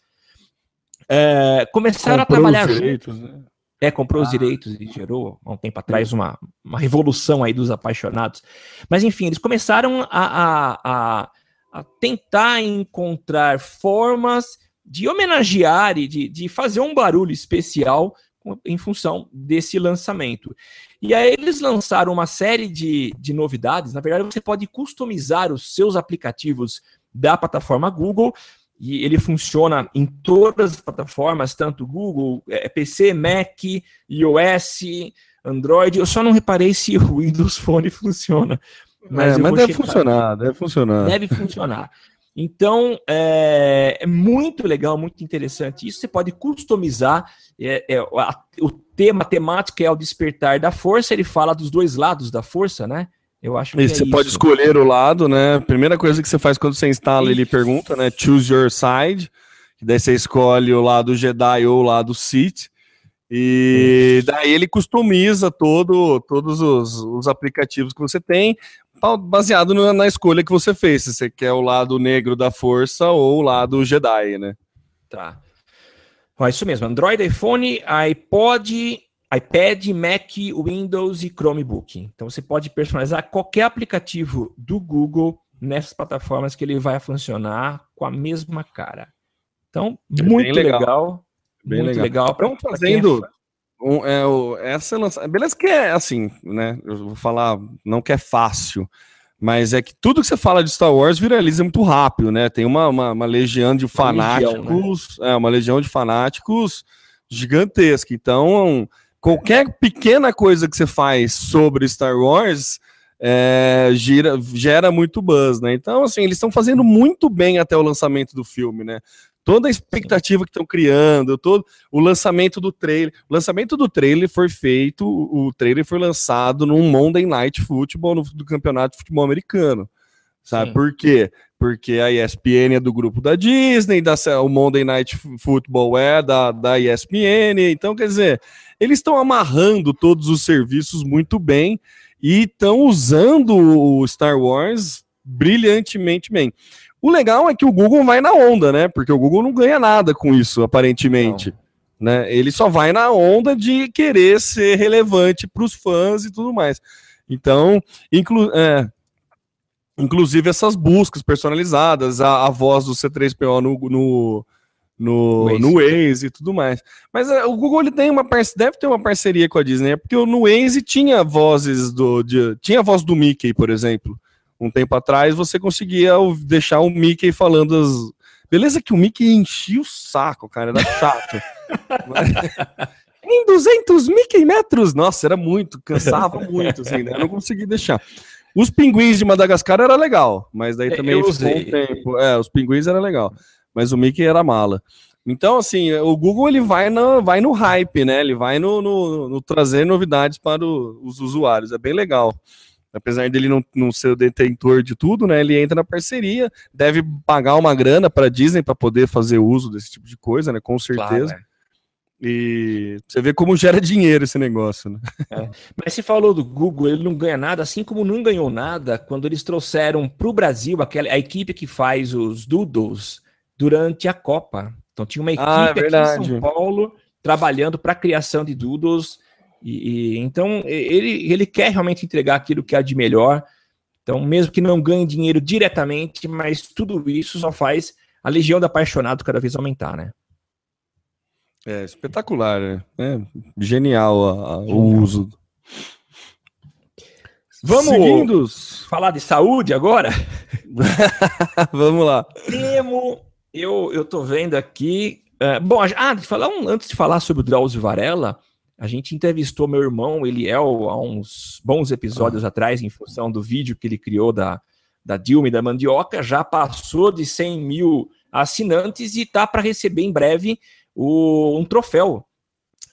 A: É, começaram
B: Comprou
A: a trabalhar
B: os direitos, né?
A: É, comprou os
B: Ah.
A: direitos e gerou, há um tempo atrás, uma, uma revolução aí dos apaixonados. Mas, enfim, eles começaram a, a, a, a tentar encontrar formas de homenagear e de, de fazer um barulho especial em função desse lançamento. E aí eles lançaram uma série de, de novidades. Na verdade, você pode customizar os seus aplicativos da plataforma Google e ele funciona em todas as plataformas, tanto Google, eh, PC, Mac, iOS, Android. Eu só não reparei se o Windows Phone funciona.
B: Mas,
A: eu
B: mas deve
A: checar.
B: funcionar, deve funcionar.
A: Deve funcionar. Então, é, é muito legal, muito interessante. Isso você pode customizar. é, é, a- o tema, a temática é o despertar da força. Ele fala dos dois lados da força, né? Eu acho que
B: E
A: é
B: você pode
A: isso.
B: escolher o lado, né? Primeira coisa que você faz quando você instala, ele pergunta, né? Choose your side. Daí você escolhe o lado Jedi ou o lado Sith. E daí ele customiza todo, todos os, os aplicativos que você tem, baseado na, escolha que você fez. Se você quer o lado negro da força ou o lado Jedi, né?
A: Tá. Ó, isso mesmo. Android, iPhone, iPod, iPad, Mac, Windows e Chromebook. Então você pode personalizar qualquer aplicativo do Google nessas plataformas que ele vai funcionar com a mesma cara. Então,
B: É
A: muito
B: legal.
A: legal.
B: Bem
A: muito
B: legal.
A: legal.
B: Estão
A: é
B: fazendo. Um, é, o, essa lança... Beleza que é assim, né? Eu vou falar, não que é fácil, Mas é que tudo que você fala de Star Wars viraliza muito rápido, né? Tem uma, uma, uma legião de fanáticos, uma legião, né? é, uma legião de fanáticos gigantesca. Então, qualquer pequena coisa que você faz sobre Star Wars é, gira, gera muito buzz, né? Então, assim, eles estão fazendo muito bem até o lançamento do filme, né? Toda a expectativa que estão criando, todo o lançamento do trailer. O lançamento do trailer foi feito, o trailer foi lançado num Monday Night Football no, do Campeonato de Futebol Americano. Sabe Sim. por quê? Porque a ESPN é do grupo da Disney, da, o Monday Night Football é da, da ESPN, então quer dizer, eles estão amarrando todos os serviços muito bem e estão usando o Star Wars brilhantemente bem. O legal é que o Google vai na onda, né? Porque o Google não ganha nada com isso, aparentemente. Né? Ele só vai na onda de querer ser relevante para os fãs e tudo mais. Então, inclu é, inclusive essas buscas personalizadas, a, a voz do C3PO no, no, no, Waze. no Waze e tudo mais. Mas é, o Google ele tem uma deve ter uma parceria com a Disney, porque no Waze tinha vozes do de, tinha a voz do Mickey, por exemplo um tempo atrás, você conseguia deixar o Mickey falando as. Beleza que o Mickey enchia o saco, cara, era chato. em 200 Mickey metros! Nossa, era muito, cansava muito, assim, né? Eu não consegui deixar. Os pinguins de Madagascar era legal, mas daí é, também eu ficou um tempo. É, os pinguins era legal, mas o Mickey era mala. Então, assim, o Google ele vai, no, vai no hype, né? Ele vai no, no, no trazer novidades para o, os usuários. É bem legal apesar dele não, não ser o detentor de tudo, né? Ele entra na parceria, deve pagar uma grana para Disney para poder fazer uso desse tipo de coisa, né? Com certeza. Claro, é. E você vê como gera dinheiro esse negócio, né?
A: É. Mas se falou do Google, ele não ganha nada, assim como não ganhou nada quando eles trouxeram para o Brasil aquela, a equipe que faz os Doodles durante a Copa. Então tinha uma
B: equipe
A: ah, aqui em São Paulo trabalhando para a criação de Doodles e, e, então ele, ele quer realmente entregar aquilo que há de melhor. Então, mesmo que não ganhe dinheiro diretamente, mas tudo isso só faz a legião do apaixonado cada vez aumentar, né?
B: É espetacular, né? É genial a, a, o uso.
A: Vamos Seguindo... falar de saúde agora?
B: Vamos lá.
A: Temo, eu, eu tô vendo aqui. É, bom, ah, falar um, antes de falar sobre o Drauzio Varela, a gente entrevistou meu irmão Eliel há uns bons episódios ah. atrás, em função do vídeo que ele criou da, da Dilma e da Mandioca. Já passou de 100 mil assinantes e está para receber em breve o, um troféu.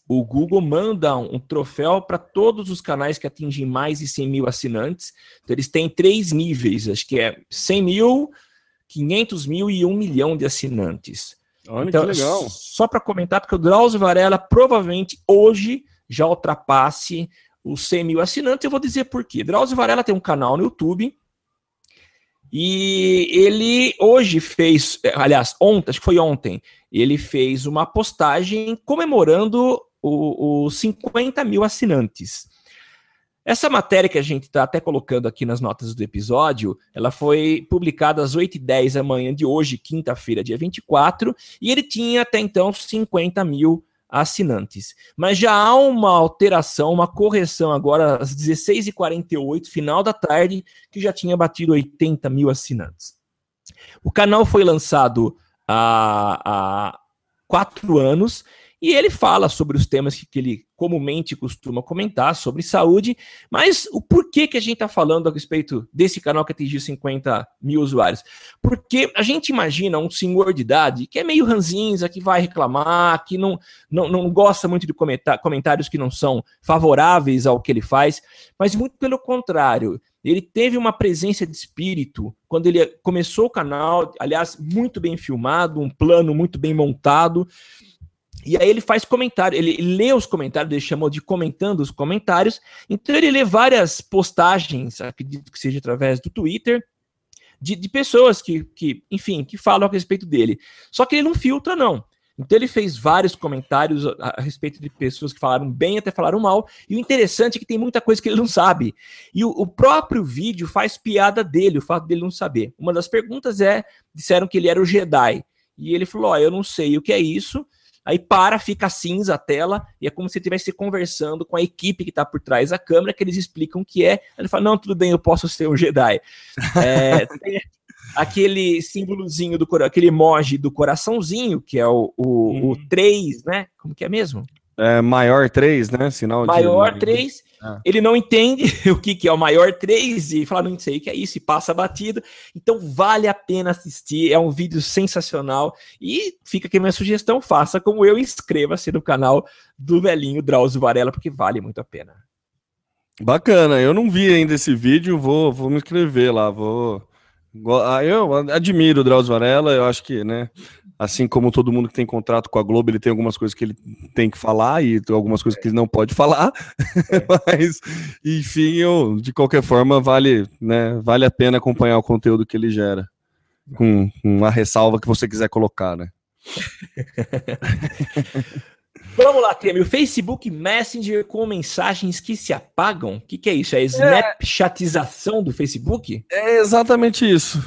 A: O Google manda um troféu para todos os canais que atingem mais de 100 mil assinantes. Então, eles têm três níveis, acho que é 100 mil, 500 mil e 1 milhão de assinantes.
B: Olha então, que legal.
A: Só para comentar, porque o Drauzio Varela provavelmente hoje já ultrapasse os 100 mil assinantes. Eu vou dizer por quê. Drauzio Varela tem um canal no YouTube e ele hoje fez, aliás, ontem, acho que foi ontem, ele fez uma postagem comemorando os 50 mil assinantes. Essa matéria que a gente está até colocando aqui nas notas do episódio, ela foi publicada às 8h10 da manhã de hoje, quinta-feira, dia 24, e ele tinha até então 50 mil assinantes. Mas já há uma alteração, uma correção agora às 16h48, final da tarde, que já tinha batido 80 mil assinantes. O canal foi lançado há, há quatro anos e ele fala sobre os temas que, que, ele comumente costuma comentar sobre saúde, mas o porquê que a gente está falando a respeito desse canal que atingiu 50 mil usuários? Porque a gente imagina um senhor de idade que é meio ranzinza, que vai reclamar, que não, não, não gosta muito de comentar, comentários que não são favoráveis ao que ele faz, mas muito pelo contrário. Ele teve uma presença de espírito quando ele começou o canal, aliás, muito bem filmado, um plano muito bem montado. E aí ele faz comentário, ele lê os comentários, ele chamou de comentando os comentários. Então ele lê várias postagens, acredito que seja através do Twitter, de, de pessoas que, que, enfim, que falam a respeito dele. Só que ele não filtra, não. Então ele fez vários comentários a, a, respeito de pessoas que falaram bem até falaram mal. E o interessante é que tem muita coisa que ele não sabe. E o, o, próprio vídeo faz piada dele, o fato dele não saber. Uma das perguntas é: disseram que ele era o Jedi. E ele falou: Ó, oh, eu não sei o que é isso. Aí para, fica cinza a tela, e é como se estivesse conversando com a equipe que está por trás da câmera, que eles explicam o que é. Ele fala: Não, tudo bem, eu posso ser um Jedi. É, tem aquele símbolozinho do aquele emoji do coraçãozinho, que é o, o, hum. o 3, né? Como que é mesmo?
B: É, maior 3, né? Sinal
A: maior de... 3. Ah. Ele não entende o que, que é o maior 3 e fala, não sei o que é isso, e passa batido. Então vale a pena assistir, é um vídeo sensacional. E fica aqui a minha sugestão: faça como eu, inscreva-se no canal do velhinho Drauzio Varela, porque vale muito a pena.
B: Bacana, eu não vi ainda esse vídeo, vou, vou me inscrever lá, vou. Ah, eu admiro o Drauzio Varela, eu acho que, né, assim como todo mundo que tem contrato com a Globo, ele tem algumas coisas que ele tem que falar e algumas coisas que ele não pode falar. Mas, enfim, eu, de qualquer forma, vale, né, vale a pena acompanhar o conteúdo que ele gera. Com, com a ressalva que você quiser colocar, né?
A: Vamos lá, Temer. O Facebook Messenger com mensagens que se apagam? O que, que é isso? É, é snapchatização do Facebook?
B: É exatamente isso.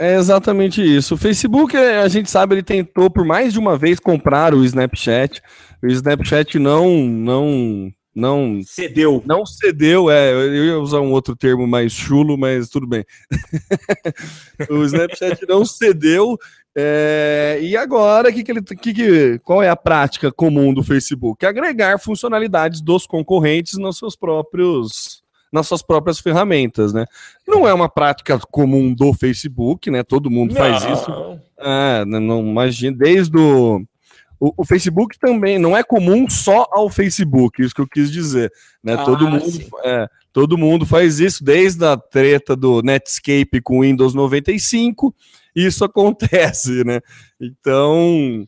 B: É exatamente isso. O Facebook, a gente sabe, ele tentou por mais de uma vez comprar o Snapchat. O Snapchat não, não, não
A: cedeu.
B: Não cedeu, é. Eu ia usar um outro termo mais chulo, mas tudo bem. o Snapchat não cedeu. É, e agora, que que ele, que que, qual é a prática comum do Facebook? Agregar funcionalidades dos concorrentes nos seus próprios nas suas próprias ferramentas, né? Não é uma prática comum do Facebook, né? Todo mundo faz não. isso. É, não imagina, desde o, o, o, Facebook também não é comum só ao Facebook, isso que eu quis dizer, né? Ah, todo mundo, é, todo mundo faz isso desde a treta do Netscape com Windows 95, isso acontece, né? Então,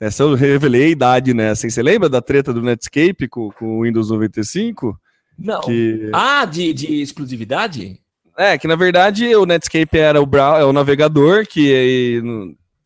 B: essa eu revelei a idade. Né? Você lembra da treta do Netscape com, com o Windows 95?
A: Não. Que... Ah, de, de exclusividade?
B: É, que na verdade o Netscape era o, brow, é o navegador que,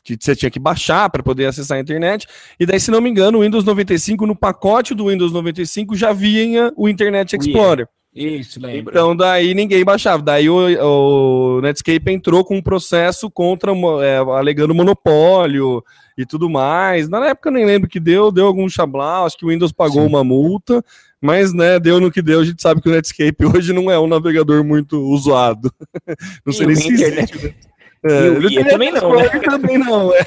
B: que você tinha que baixar para poder acessar a internet. E daí, se não me engano, o Windows 95, no pacote do Windows 95, já vinha o Internet Explorer.
A: Yeah. Isso, lembro.
B: Então, daí ninguém baixava. Daí o, o Netscape entrou com um processo contra, é, alegando monopólio e tudo mais. Na época eu nem lembro que deu, deu algum chablau, acho que o Windows pagou Sim. uma multa, mas, né, deu no que deu, a gente sabe que o Netscape hoje não é um navegador muito usado. não sei nem se. Existe, né? É,
A: e o também não, né?
B: também não, é.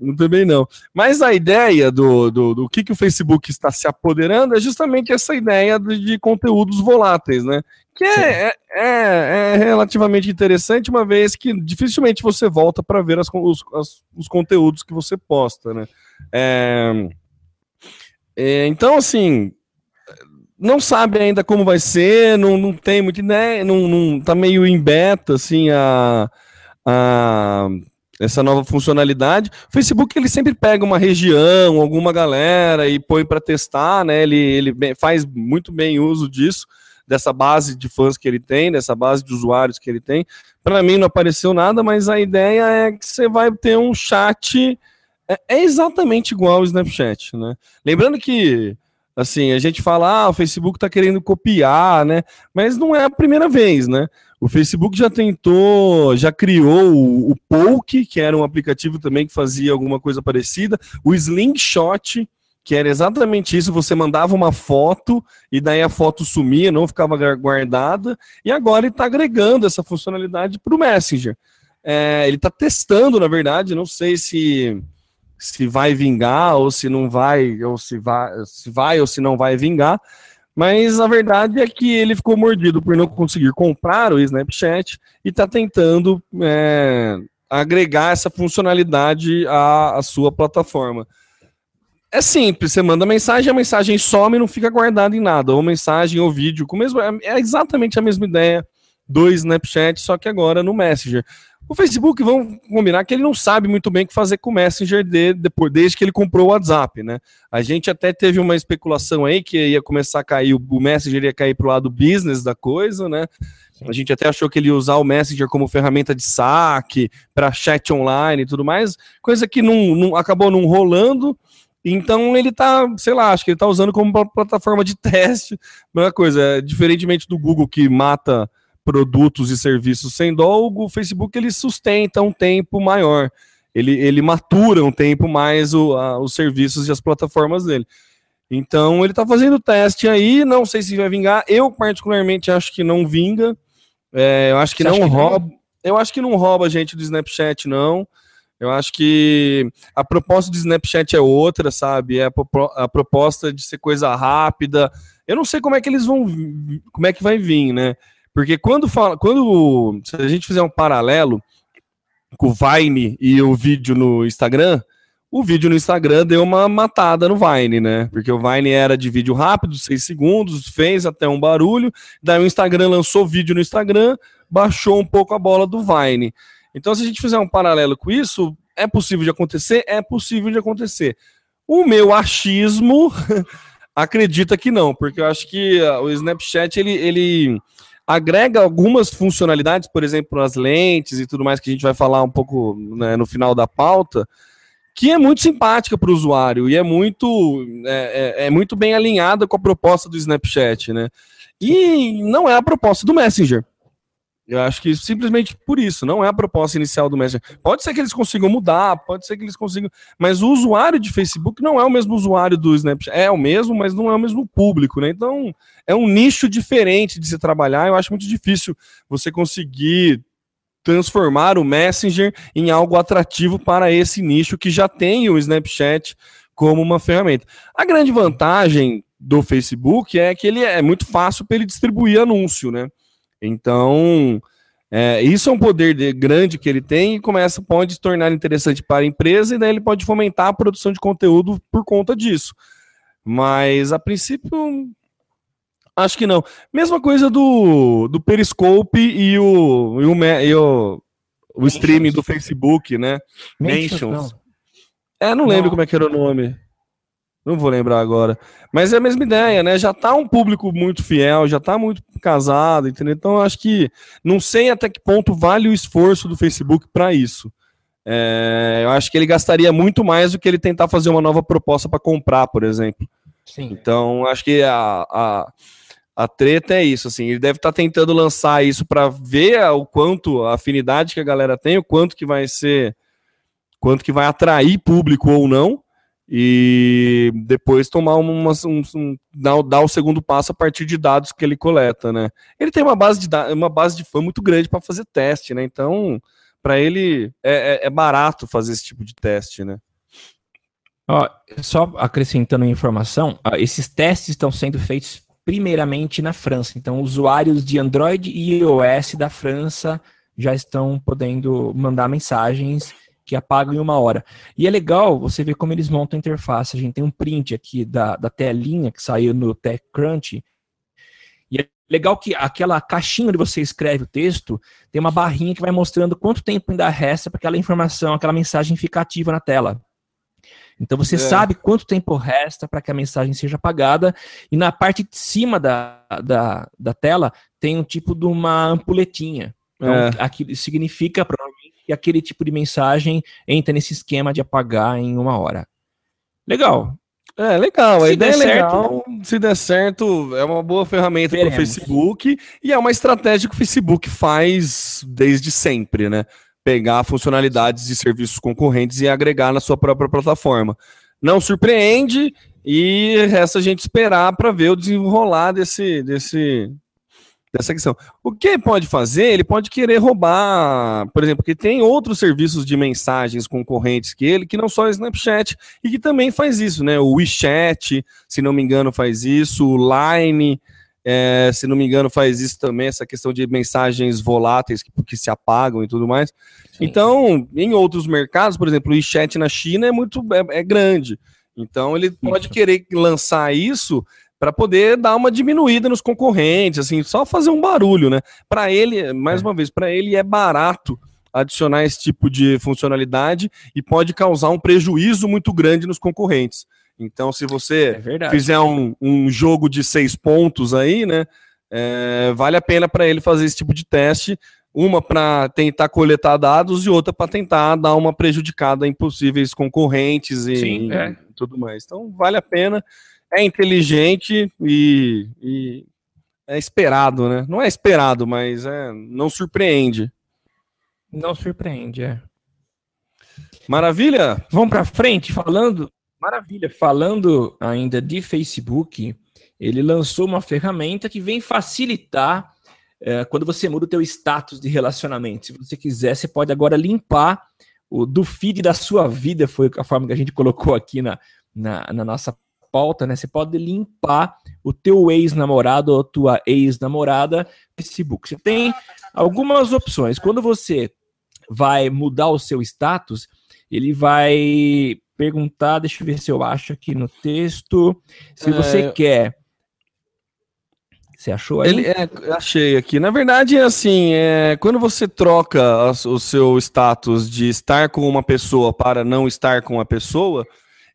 B: também não. Mas a ideia do, do, do que, que o Facebook está se apoderando é justamente essa ideia de, de conteúdos voláteis, né? Que é, é, é, é, relativamente interessante, uma vez que dificilmente você volta para ver as, os, as, os conteúdos que você posta, né? É, é, então, assim, não sabe ainda como vai ser, não, não tem muita ideia, não, não tá meio em beta, assim, a, a, essa nova funcionalidade. O Facebook, ele sempre pega uma região, alguma galera e põe para testar, né, ele, ele faz muito bem uso disso, dessa base de fãs que ele tem, dessa base de usuários que ele tem. Para mim não apareceu nada, mas a ideia é que você vai ter um chat é, é exatamente igual ao Snapchat, né? Lembrando que assim, a gente fala, ah, o Facebook está querendo copiar, né? Mas não é a primeira vez, né? O Facebook já tentou, já criou o, o Poke, que era um aplicativo também que fazia alguma coisa parecida, o Slingshot, que era exatamente isso, você mandava uma foto e daí a foto sumia, não ficava guardada, e agora ele está agregando essa funcionalidade para o Messenger. É, ele está testando, na verdade, não sei se se vai vingar ou se não vai, ou se vai, se vai ou se não vai vingar. Mas a verdade é que ele ficou mordido por não conseguir comprar o Snapchat e está tentando é, agregar essa funcionalidade à, à, sua plataforma. É simples, você manda mensagem, a mensagem some e não fica guardada em nada, ou mensagem ou vídeo, com mesmo, é, é exatamente a mesma ideia do Snapchat, só que agora no Messenger. O Facebook, vamos combinar que ele não sabe muito bem o que fazer com o Messenger de, depois, desde que ele comprou o WhatsApp, né? A gente até teve uma especulação aí que ia começar a cair, o Messenger ia cair para o lado business da coisa, né? A gente até achou que ele ia usar o Messenger como ferramenta de saque, para chat online e tudo mais, coisa que não, não acabou não rolando. Então ele tá, sei lá, acho que ele tá usando como plataforma de teste. Mesma coisa, é, diferentemente do Google que mata produtos e serviços sem dó, o Facebook ele sustenta um tempo maior. ele, ele matura um tempo mais o, a, os serviços e as plataformas dele. Então ele está fazendo teste aí, não sei se vai vingar. Eu, particularmente, acho que não vinga. É, eu acho que Você não que rouba. Não? Eu acho que não rouba gente do Snapchat, não. Eu acho que a proposta do Snapchat é outra, sabe? É a, a, proposta de ser coisa rápida. Eu não sei como é que eles vão, como é que vai vir, né? Porque quando fala, quando se a gente fizer um paralelo com o Vine e o vídeo no Instagram, o vídeo no Instagram deu uma matada no Vine, né? Porque o Vine era de vídeo rápido, 6 segundos, fez até um barulho, daí o Instagram lançou vídeo no Instagram, baixou um pouco a bola do Vine. Então, se a gente fizer um paralelo com isso, é possível de acontecer? É possível de acontecer. O meu achismo acredita que não, porque eu acho que uh, o Snapchat ele, ele agrega algumas funcionalidades, por exemplo, as lentes e tudo mais que a gente vai falar um pouco né, no final da pauta, que é muito simpática para o usuário e é muito é, é, é, muito bem alinhada com a proposta do Snapchat, né? E não é a proposta do Messenger. Eu acho que simplesmente por isso, não é a proposta inicial do Messenger. Pode ser que eles consigam mudar, pode ser que eles consigam. Mas o usuário de Facebook não é o mesmo usuário do Snapchat. É o mesmo, mas não é o mesmo público, né? Então é um nicho diferente de se trabalhar. Eu acho muito difícil você conseguir transformar o Messenger em algo atrativo para esse nicho que já tem o Snapchat como uma ferramenta. A grande vantagem do Facebook é que ele é muito fácil para ele distribuir anúncio, né? Então, é, isso é um poder de, grande que ele tem e começa, pode se tornar interessante para a empresa e daí ele pode fomentar a produção de conteúdo por conta disso. Mas, a princípio, acho que não. Mesma coisa do, do Periscope e o, e o, e o, o streaming do Facebook, né? Mentions. É, não lembro não. como é que era o nome. Não vou lembrar agora. Mas é a mesma ideia, né? Já tá um público muito fiel, já tá muito casado, entendeu? Então acho que não sei até que ponto vale o esforço do Facebook para isso. É, eu acho que ele gastaria muito mais do que ele tentar fazer uma nova proposta para comprar, por exemplo. Sim. Então acho que a, a, a treta é isso, assim. Ele deve estar tá tentando lançar isso para ver o quanto a afinidade que a galera tem, o quanto que vai ser, quanto que vai atrair público ou não e depois tomar uma, um, um dar, dar, o segundo passo a partir de dados que ele coleta, né? Ele tem uma base de uma base de fã muito grande para fazer teste, né? Então, para ele é, é, é, barato fazer esse tipo de teste, né?
A: Ó, só acrescentando informação, ó, esses testes estão sendo feitos primeiramente na França. Então, usuários de Android e iOS da França já estão podendo mandar mensagens que apagam em uma hora. E é legal você ver como eles montam a interface. A gente tem um print aqui da, da telinha que saiu no TechCrunch. E é legal que aquela caixinha onde você escreve o texto tem uma barrinha que vai mostrando quanto tempo ainda resta para aquela informação, aquela mensagem ficar ativa na tela. Então você é. sabe quanto tempo resta para que a mensagem seja apagada, e na parte de cima da, da, da tela tem um tipo de uma ampuletinha. Então, é. aquilo significa e aquele tipo de mensagem entra nesse esquema de apagar em uma hora. Legal.
B: É, legal. Se a ideia é legal. Certo, se der certo, é uma boa ferramenta para o Facebook e é uma estratégia que o Facebook faz desde sempre, né? Pegar funcionalidades de serviços concorrentes e agregar na sua própria plataforma. Não surpreende e resta a gente esperar para ver o desenrolar desse, desse, dessa questão. O que ele pode fazer? Ele pode querer roubar, por exemplo, que tem outros serviços de mensagens concorrentes que ele, que não só o Snapchat, e que também faz isso, né? O WeChat, se não me engano, faz isso, o Line, é, se não me engano, faz isso também, essa questão de mensagens voláteis que, que se apagam e tudo mais. Sim. Então, em outros mercados, por exemplo, o WeChat na China é muito é, é grande. Então, ele pode querer lançar isso para poder dar uma diminuída nos concorrentes, assim, só fazer um barulho, né? Para ele, mais é. uma vez, para ele é barato adicionar esse tipo de funcionalidade e pode causar um prejuízo muito grande nos concorrentes. Então, se você é fizer um, um, jogo de seis pontos aí, né, é, vale a pena para ele fazer esse tipo de teste, uma para tentar coletar dados e outra para tentar dar uma prejudicada em possíveis concorrentes e, Sim, é. e tudo mais. Então, vale a pena é inteligente e, e, é esperado, né? Não é esperado, mas é, não surpreende.
A: Não surpreende, é.
B: Maravilha?
A: Vamos para frente, falando. Maravilha, falando ainda de Facebook, ele lançou uma ferramenta que vem facilitar é, quando você muda o teu status de relacionamento. Se você quiser, você pode agora limpar o do feed da sua vida, foi a forma que a gente colocou aqui na, na, na nossa pauta, né? Você pode limpar o teu ex-namorado ou tua ex-namorada Facebook. Você tem algumas opções. Quando você vai mudar o seu status, ele vai perguntar, deixa eu ver se eu acho aqui no texto, se você
B: É.
A: quer. Você achou aí?
B: Ele, é, achei aqui. Na verdade, é assim, é, quando você troca o seu status de estar com uma pessoa para não estar com a pessoa,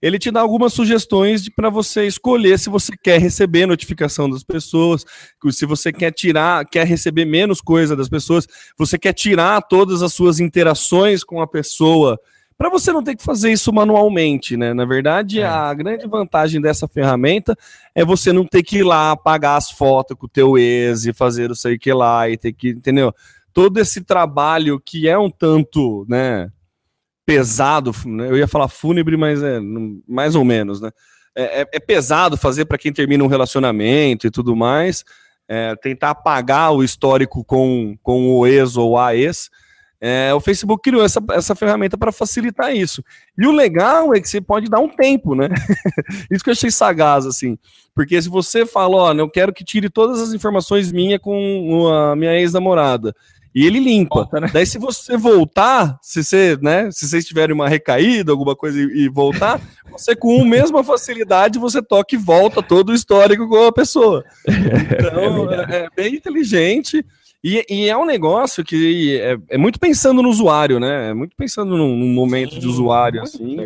B: ele te dá algumas sugestões para você escolher se você quer receber notificação das pessoas, se você quer tirar, quer receber menos coisa das pessoas, você quer tirar todas as suas interações com a pessoa, para você não ter que fazer isso manualmente, né? Na verdade,
A: É.
B: a grande vantagem dessa ferramenta é você não ter que ir lá apagar as fotos com o teu ex e fazer o sei que lá e ter que, entendeu? Todo esse trabalho que é um tanto, né, pesado, né? eu ia falar fúnebre, mas é mais ou menos, né? É, é- é pesado fazer para quem termina um relacionamento e tudo mais, é, tentar apagar o histórico com, com o ex ou a ex. É, o Facebook criou essa, essa ferramenta para facilitar isso. E o legal é que você pode dar um tempo, né? isso que eu achei sagaz, assim. Porque se você fala, ó, eu quero que tire todas as informações minhas com a minha ex-namorada. E ele limpa.
A: Volta, né?
B: Daí, se você voltar, se você, né? Se vocês tiverem uma recaída, alguma coisa e, e voltar, você com a mesma facilidade, você toca e volta todo o histórico com a pessoa. Então, é, é bem inteligente. E, e é um negócio que é, é muito pensando no usuário, né? É muito pensando num, num momento de
A: Sim,
B: usuário,
A: muito
B: assim.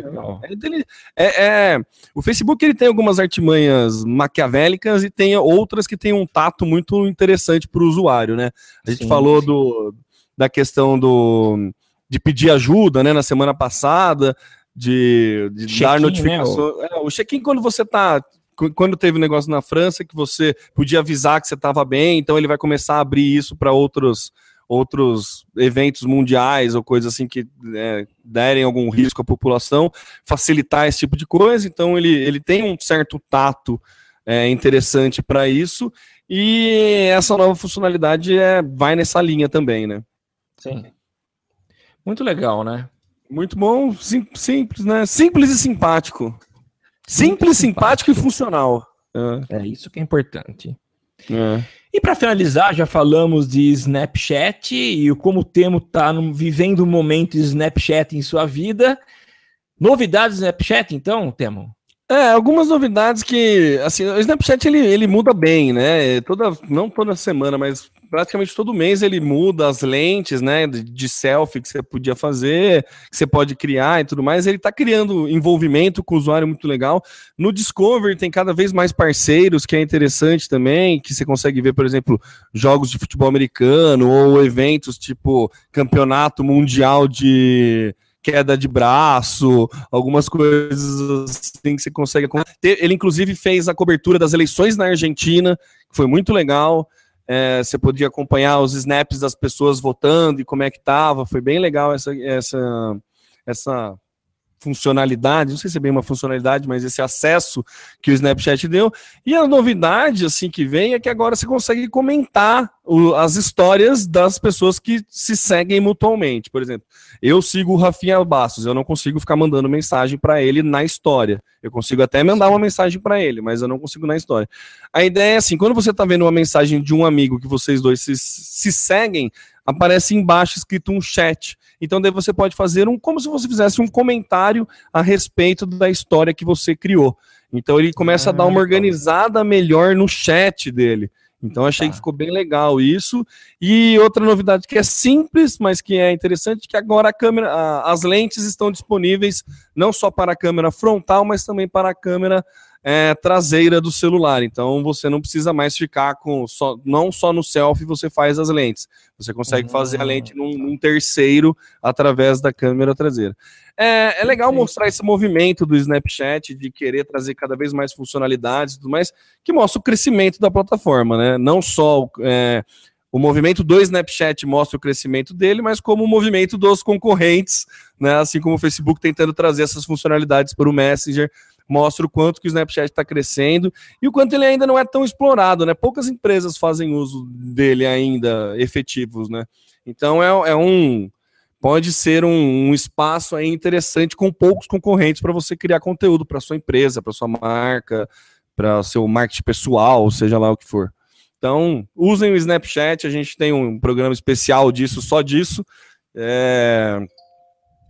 B: É é- é- o Facebook ele tem algumas artimanhas maquiavélicas e tem outras que têm um tato muito interessante para o usuário, né? A gente
A: Sim,
B: falou
A: sim.
B: do, da questão do, de pedir ajuda, né? Na semana passada, de, de dar
A: né,
B: notificação. É, o check-in quando você tá. Qu- Quando teve um negócio na França que você podia avisar que você estava bem, então ele vai começar a abrir isso para outros outros eventos mundiais ou coisas assim que é, derem algum risco à população, facilitar esse tipo de coisa. Então ele, ele tem um certo tato é, interessante para isso e essa nova funcionalidade é, vai nessa linha também, né?
A: Sim. Muito legal, né?
B: Muito bom, sim- simples, né? Simples e simpático. Simples, simpático e funcional. É,
A: É isso que é importante.
B: é.
A: E para finalizar, já falamos de Snapchat e o como o Temo está vivendo um momento de Snapchat em sua vida. Novidades do Snapchat, então, Temo?
B: É, algumas novidades que, assim, o Snapchat ele, ele muda bem, né? Toda, não toda semana, mas praticamente todo mês ele muda as lentes, né? De, selfie que você podia fazer, que você pode criar e tudo mais. Ele tá criando envolvimento com o usuário muito legal. No Discovery tem cada vez mais parceiros, que é interessante também, que você consegue ver, por exemplo, jogos de futebol americano ou eventos tipo campeonato mundial de queda de braço, algumas coisas assim que você consegue. Ele, inclusive, fez a cobertura das eleições na Argentina, que foi muito legal. É, você podia acompanhar os snaps das pessoas votando e como é que tava. Foi bem legal essa, essa, essa funcionalidade, não sei se é bem uma funcionalidade, mas esse acesso que o Snapchat deu. E a novidade, assim, que vem é que agora você consegue comentar o- as histórias das pessoas que se seguem mutuamente. Por exemplo, eu sigo o Rafinha Bastos, eu não consigo ficar mandando mensagem para ele na história. Eu consigo até mandar uma mensagem para ele, mas eu não consigo na história. A ideia é assim, quando você tá vendo uma mensagem de um amigo que vocês dois se, se seguem, aparece embaixo escrito um chat. Então daí você pode fazer um como se você fizesse um comentário a respeito da história que você criou. Então ele começa a dar uma
A: Ah,
B: organizada melhor no chat dele. Então achei
A: Tá.
B: que ficou bem legal isso. E outra novidade que é simples, mas que é interessante, que agora a câmera, a- as lentes estão disponíveis não só para a câmera frontal, mas também para a câmera é, traseira do celular. Então você não precisa mais ficar com só, não só no selfie você faz as lentes. Você consegue fazer a
A: Hum.
B: lente num, num terceiro através da câmera traseira. É, é legal mostrar esse movimento do Snapchat de querer trazer cada vez mais funcionalidades e tudo mais, que mostra o crescimento da plataforma, né? Não só é, o movimento do Snapchat mostra o crescimento dele, mas como o movimento dos concorrentes, né? Assim como o Facebook tentando trazer essas funcionalidades para o Messenger, mostra o quanto que o Snapchat está crescendo e o quanto ele ainda não é tão explorado, né? Poucas empresas fazem uso dele ainda efetivos, né? Então é, é um pode ser um, um, espaço aí interessante com poucos concorrentes para você criar conteúdo para sua empresa, para sua marca, para seu marketing pessoal, seja lá o que for. Então, usem o Snapchat, a gente tem um programa especial disso, só disso. É...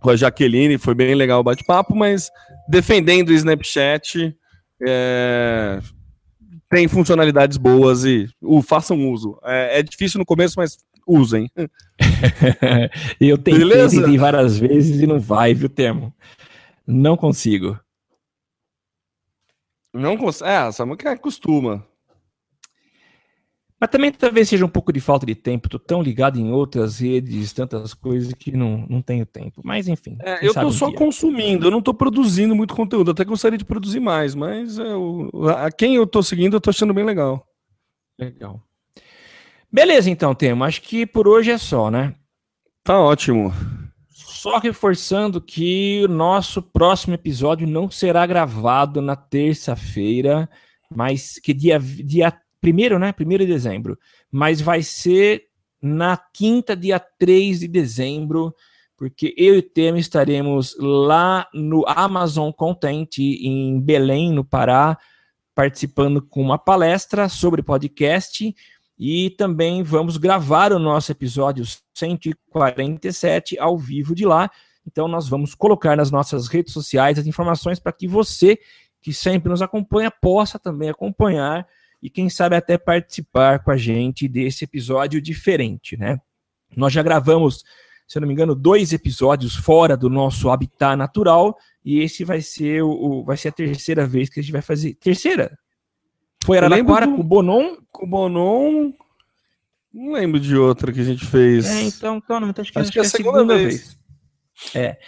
B: Com a Jaqueline, foi bem legal o bate-papo, mas defendendo o Snapchat, é... tem funcionalidades boas e uh, façam uso. É, é difícil no começo, mas usem.
A: eu tentei, Beleza? tentei várias vezes e não vai, viu, Termo? Não consigo.
B: Não consegue. É, Samuca costuma.
A: Mas também talvez seja um pouco de falta de tempo. Tô tão ligado em outras redes, tantas coisas que não, não tenho tempo. Mas enfim.
B: É, eu tô só dia. consumindo, eu não tô produzindo muito conteúdo. Até gostaria de produzir mais, mas eu, a quem eu tô seguindo, eu tô achando bem legal.
A: Legal. Beleza, então, Temo. Acho que por hoje é só, né?
B: Tá ótimo.
A: Só reforçando que o nosso próximo episódio não será gravado na terça-feira, mas que dia, dia primeiro, né? Primeiro de dezembro. Mas vai ser na quinta, dia 3 de dezembro, porque eu e o Temo estaremos lá no Amazon Content em Belém, no Pará, participando com uma palestra sobre podcast e também vamos gravar o nosso episódio 147 ao vivo de lá. Então, nós vamos colocar nas nossas redes sociais as informações para que você, que sempre nos acompanha, possa também acompanhar e, quem sabe, até participar com a gente desse episódio diferente, né? Nós já gravamos, se eu não me engano, dois episódios fora do nosso habitat natural e esse vai ser o, vai ser a terceira vez que a gente vai fazer. Terceira? Foi Araraquara do... com o Bonon?
B: Com o Bonon. Não lembro de outra que a gente fez.
A: É, então, então não, acho que, acho que é a segunda, segunda vez. vez. É.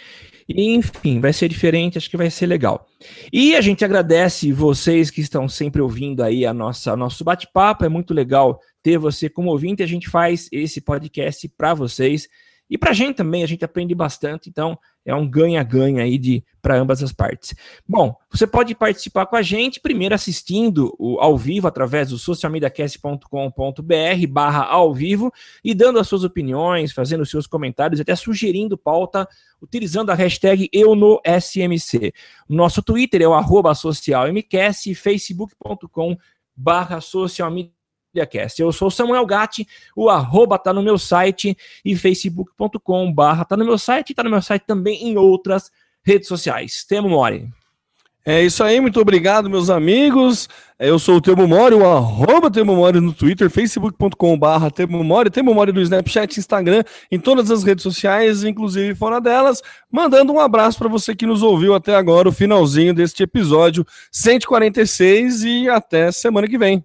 A: enfim, vai ser diferente, acho que vai ser legal. E a gente agradece vocês que estão sempre ouvindo aí a nossa nosso bate-papo. É muito legal ter você como ouvinte. A gente faz esse podcast para vocês. E para a gente também, a gente aprende bastante, então é um ganha-ganha aí de para ambas as partes. Bom, você pode participar com a gente, primeiro assistindo o, ao vivo através do socialmediacast.com.br barra ao vivo e dando as suas opiniões, fazendo os seus comentários, até sugerindo pauta, utilizando a hashtag eu no SMC. Nosso Twitter é o arroba socialmcast, facebook.com barra socialmedia MediaCast. Eu sou Samuel Gatti, o arroba tá no meu site e facebook.com barra tá no meu site tá no meu site também em outras redes sociais. Temo Mori.
B: É isso aí, muito obrigado, meus amigos. Eu sou o Temo Mori, o arroba Temo Mori no Twitter, facebook.com barra Temo Mori, Temo Mori no Snapchat, Instagram, em todas as redes sociais, inclusive fora delas. Mandando um abraço para você que nos ouviu até agora, o finalzinho deste episódio 146 e até semana que vem.